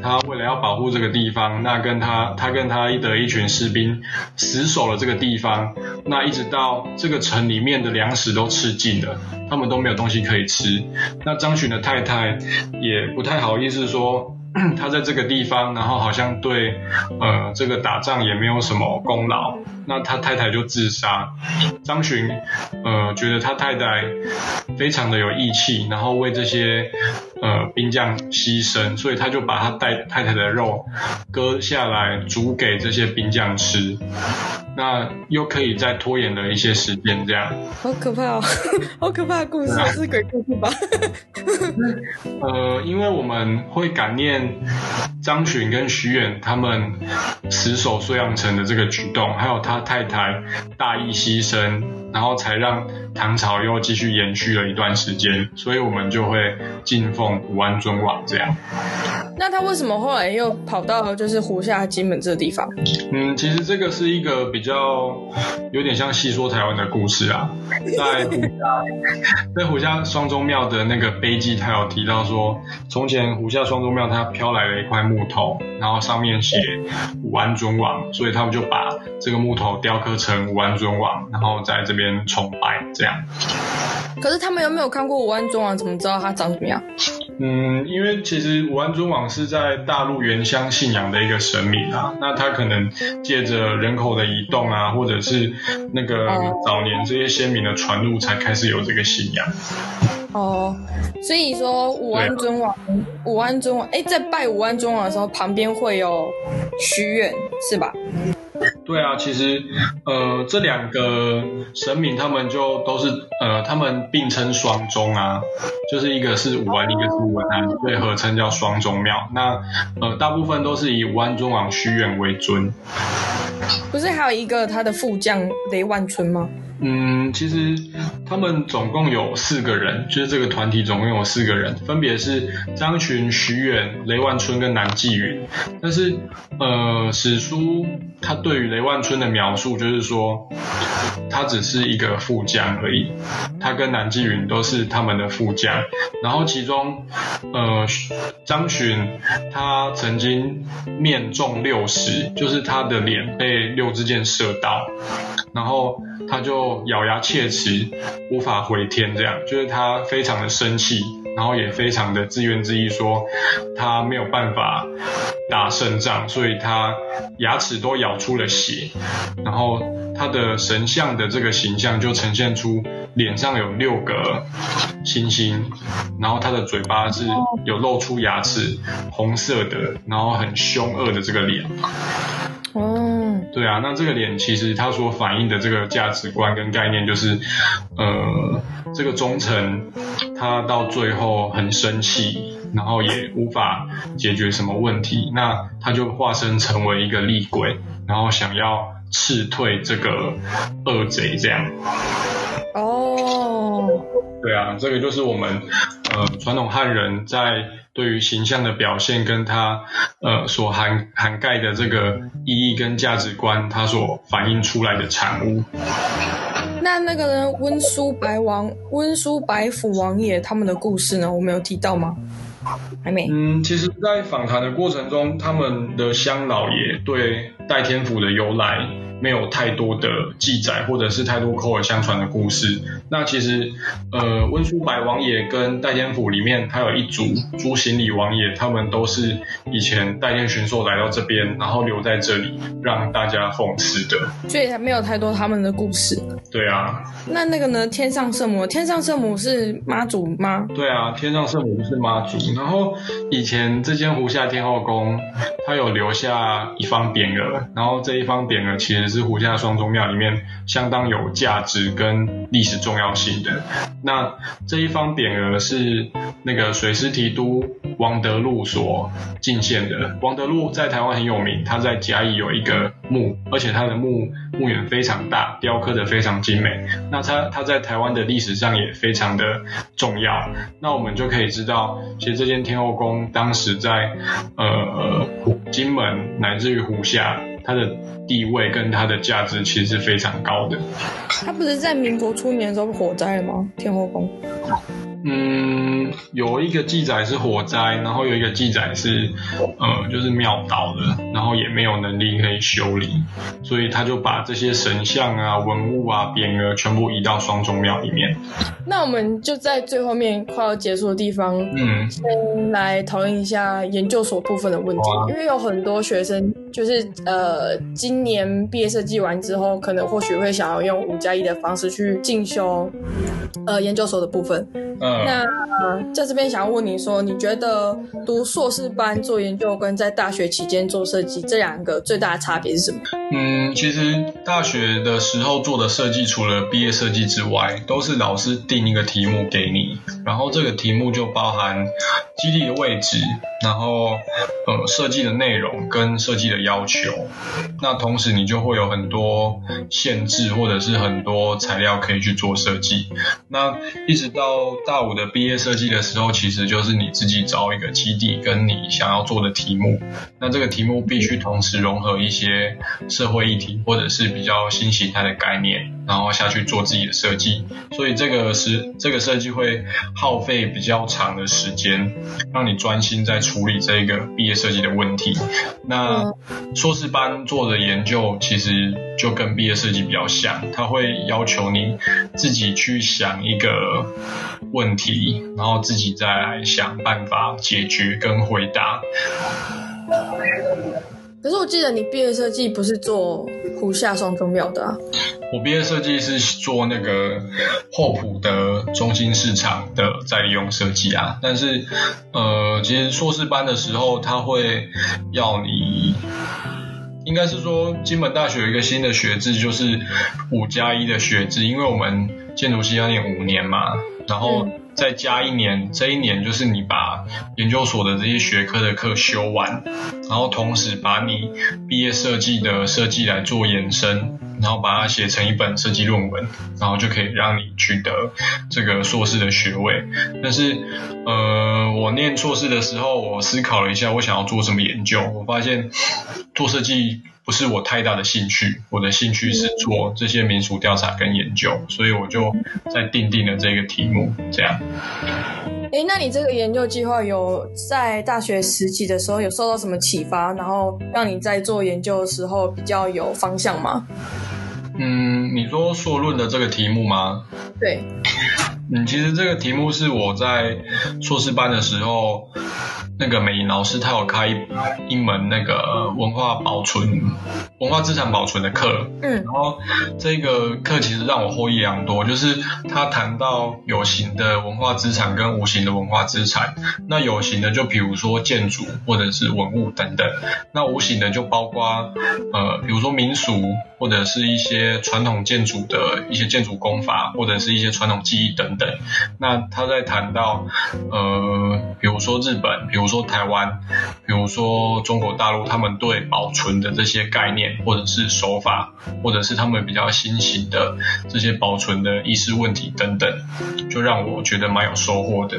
他为了要保护这个地方，那跟他他跟他的一群士兵死守了这个地方，那一直到这个城里面的粮食都吃尽了，他们都没有东西可以吃，那张巡的太太也不太好意思说。他在这个地方，然后好像对，呃，这个打仗也没有什么功劳，那他太太就自杀。张巡，呃，觉得他太太非常的有义气，然后为这些，呃，兵将牺牲，所以他就把他带太太的肉割下来煮给这些兵将吃。那又可以再拖延了一些时间，这样。好可怕哦，[LAUGHS] 好可怕的故事，啊、是鬼故事吧？[LAUGHS] 呃，因为我们会感念张巡跟徐远他们死守睢阳城的这个举动，还有他太太大义牺牲，然后才让唐朝又继续延续了一段时间，所以我们就会敬奉武安尊王这样。那他为什么后来又跑到就是胡夏金门这个地方？嗯，其实这个是一个比较有点像戏说台湾的故事啊，在胡夏，[LAUGHS] 在胡夏双钟庙的那个碑记，他有提到说，从前胡夏双钟庙它飘来了一块木头，然后上面写武安尊王，所以他们就把这个木头雕刻成武安尊王，然后在这边崇拜这样。可是他们有没有看过武安尊王？怎么知道他长什么样？嗯，因为其实武安尊王是在大陆原乡信仰的一个神明啊，那他可能借着人口的移动啊，或者是那个早年这些先民的传入，才开始有这个信仰。哦，所以说武安尊王，武安尊王，哎，在拜武安尊王的时候，旁边会有许愿，是吧？对啊，其实呃这两个神明他们就都是呃他们并称双宗啊，就是一个是武安，一个是文安，所以合称叫双宗庙。那呃大部分都是以武安尊王许远为尊。不是还有一个他的副将雷万春吗？嗯，其实他们总共有四个人，就是这个团体总共有四个人，分别是张巡、许远、雷万春跟南霁云。但是，呃，史书他对于雷万春的描述就是说，他只是一个副将而已，他跟南霁云都是他们的副将。然后其中，呃，张巡他曾经面中六十，就是他的脸被六支箭射到，然后。他就咬牙切齿，无法回天，这样就是他非常的生气，然后也非常的自怨自艾，说他没有办法打胜仗，所以他牙齿都咬出了血，然后他的神像的这个形象就呈现出脸上有六个星星，然后他的嘴巴是有露出牙齿，红色的，然后很凶恶的这个脸。哦，对啊，那这个脸其实它所反映的这个价值观跟概念就是，呃，这个忠臣他到最后很生气，然后也无法解决什么问题，那他就化身成为一个厉鬼，然后想要斥退这个恶贼这样。哦，对啊，这个就是我们呃传统汉人在。对于形象的表现，跟它呃所涵涵盖的这个意义跟价值观，它所反映出来的产物。那那个人温书白王、温书白府王爷他们的故事呢？我们有提到吗？还没。嗯，其实，在访谈的过程中，他们的乡老爷对戴天府的由来。没有太多的记载，或者是太多口耳相传的故事。那其实，呃，温书白王爷跟代天府里面还有一组朱行礼王爷，他们都是以前代天巡狩来到这边，然后留在这里让大家奉祀的。所以还没有太多他们的故事。对啊。那那个呢？天上圣母，天上圣母是妈祖吗？对啊，天上圣母是妈祖。然后以前这间湖夏天后宫，它有留下一方匾额，然后这一方匾额其实。是湖夏双宗庙里面相当有价值跟历史重要性的。那这一方匾额是那个水师提督王德禄所进献的。王德禄在台湾很有名，他在嘉义有一个墓，而且他的墓墓园非常大，雕刻得非常精美。那他他在台湾的历史上也非常的重要。那我们就可以知道，其实这间天后宫当时在呃金门乃至于湖夏。它的地位跟它的价值其实是非常高的。它不是在民国初年的时候火灾了吗？天后宫。嗯，有一个记载是火灾，然后有一个记载是，呃，就是庙倒了，然后也没有能力可以修理，所以他就把这些神像啊、文物啊、匾额全部移到双钟庙里面。那我们就在最后面快要结束的地方，嗯，先来讨论一下研究所部分的问题，啊、因为有很多学生就是呃，呃今年毕业设计完之后，可能或许会想要用五加一的方式去进修，呃，研究所的部分。嗯，那在这边想要问你说，你觉得读硕士班做研究跟在大学期间做设计这两个最大的差别是什么？嗯，其实大学的时候做的设计，除了毕业设计之外，都是老师定一个题目给你，然后这个题目就包含基地的位置，然后呃设计的内容跟设计的要求。那同时你就会有很多限制，或者是很多材料可以去做设计。那一直到大五的毕业设计的时候，其实就是你自己找一个基地，跟你想要做的题目。那这个题目必须同时融合一些社会议题，或者是比较新形态的概念，然后下去做自己的设计。所以这个是这个设计会耗费比较长的时间，让你专心在处理这个毕业设计的问题。那硕士班做的研究其实就跟毕业设计比较像，它会要求你自己去想一个问题，然后自己再来想办法解决跟回答。可是我记得你毕业设计不是做湖夏双宗庙的啊？我毕业设计是做那个厚朴的中心市场的再利用设计啊，但是呃，其实硕士班的时候他会要你。应该是说金门大学有一个新的学制，就是五加一的学制，因为我们建筑系要念五年嘛，然后再加一年，这一年就是你把研究所的这些学科的课修完，然后同时把你毕业设计的设计来做延伸。然后把它写成一本设计论文，然后就可以让你取得这个硕士的学位。但是，呃，我念硕士的时候，我思考了一下，我想要做什么研究。我发现做设计不是我太大的兴趣，我的兴趣是做这些民俗调查跟研究，所以我就在定定了这个题目。这样。诶，那你这个研究计划有在大学时期的时候有受到什么启发，然后让你在做研究的时候比较有方向吗？嗯，你说硕论的这个题目吗？对。嗯，其实这个题目是我在硕士班的时候，那个美玲老师他有开一门那个文化保存、文化资产保存的课。嗯。然后这个课其实让我获益良多，就是他谈到有形的文化资产跟无形的文化资产。那有形的就比如说建筑或者是文物等等，那无形的就包括呃，比如说民俗。或者是一些传统建筑的一些建筑工法，或者是一些传统技艺等等。那他在谈到，呃，比如说日本，比如说台湾，比如说中国大陆，他们对保存的这些概念，或者是手法，或者是他们比较新型的这些保存的意识问题等等，就让我觉得蛮有收获的。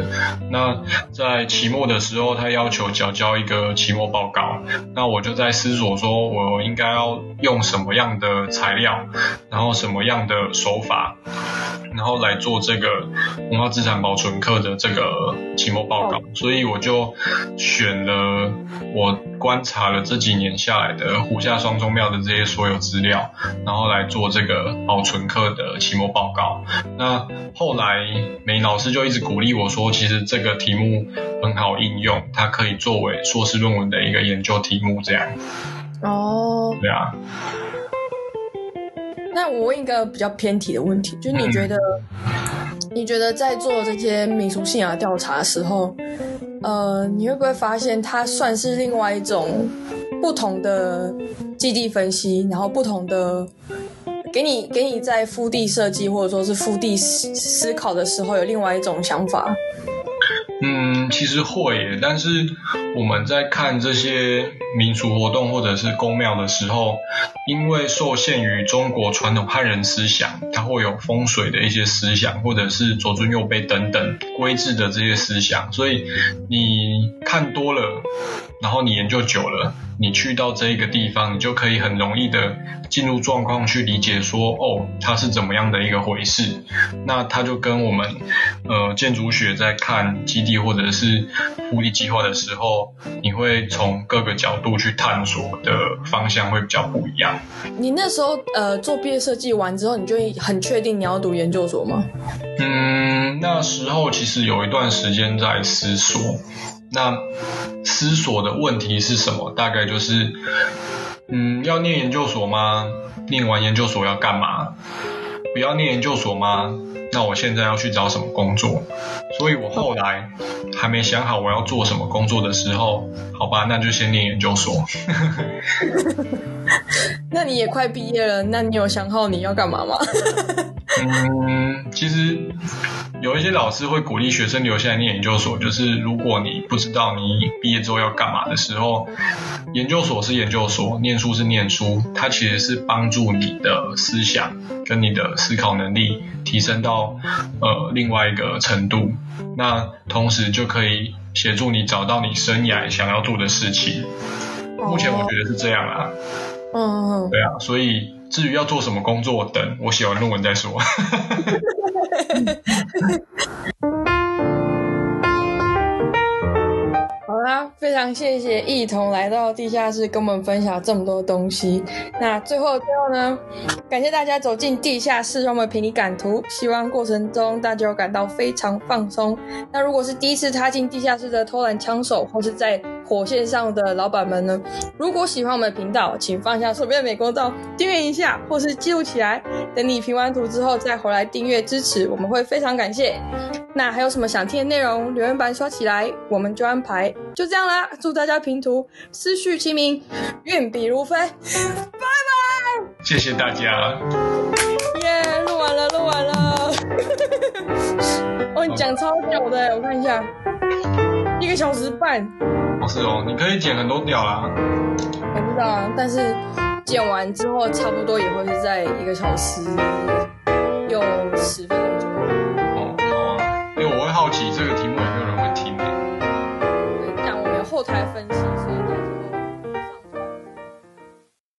那在期末的时候，他要求缴交一个期末报告，那我就在思索说，我应该要用什么样的的材料，然后什么样的手法，然后来做这个文化资产保存课的这个期末报告，所以我就选了我观察了这几年下来的湖下双钟庙的这些所有资料，然后来做这个保存课的期末报告。那后来梅老师就一直鼓励我说，其实这个题目很好应用，它可以作为硕士论文的一个研究题目，这样。哦，对啊。那我问一个比较偏题的问题，就是你觉得，嗯、你觉得在做这些民俗信仰调查的时候，呃，你会不会发现它算是另外一种不同的基地分析，然后不同的给你给你在腹地设计或者说是腹地思思考的时候有另外一种想法？嗯，其实会，但是我们在看这些民俗活动或者是宫庙的时候，因为受限于中国传统汉人思想，它会有风水的一些思想，或者是左尊右卑等等规制的这些思想，所以你看多了，然后你研究久了，你去到这一个地方，你就可以很容易的进入状况去理解说，哦，它是怎么样的一个回事。那它就跟我们呃建筑学在看基地或者是腹地计划的时候，你会从各个角度去探索的方向会比较不一样。你那时候呃做毕业设计完之后，你就很确定你要读研究所吗？嗯，那时候其实有一段时间在思索。那思索的问题是什么？大概就是，嗯，要念研究所吗？念完研究所要干嘛？不要念研究所吗？那我现在要去找什么工作？所以我后来还没想好我要做什么工作的时候，好吧，那就先念研究所。[LAUGHS] [LAUGHS] 那你也快毕业了，那你有想好你要干嘛吗？嗯，其实。有一些老师会鼓励学生留下来念研究所，就是如果你不知道你毕业之后要干嘛的时候，研究所是研究所，念书是念书，它其实是帮助你的思想跟你的思考能力提升到呃另外一个程度，那同时就可以协助你找到你生涯想要做的事情。目前我觉得是这样啊，嗯，对啊，所以至于要做什么工作，等我写完论文再说。非常谢谢一同来到地下室跟我们分享这么多东西。那最后最后呢，感谢大家走进地下室，让我们陪你赶图。希望过程中大家有感到非常放松。那如果是第一次踏进地下室的偷懒枪手，或是在火线上的老板们呢，如果喜欢我们的频道，请放下手边的美工刀，订阅一下，或是记录起来，等你评完图之后再回来订阅支持，我们会非常感谢。那还有什么想听的内容，留言板刷起来，我们就安排。就这样祝大家平图，思绪清明，运笔如飞，拜拜！谢谢大家。耶，录完了，录完了。哦，你讲超久的，我看一下，一个小时半。不、思、是哦，你可以剪很多秒啦。我知道啊，但是剪完之后，差不多也会是在一个小时有十分钟。哦，好啊，因为我会好奇这个题目。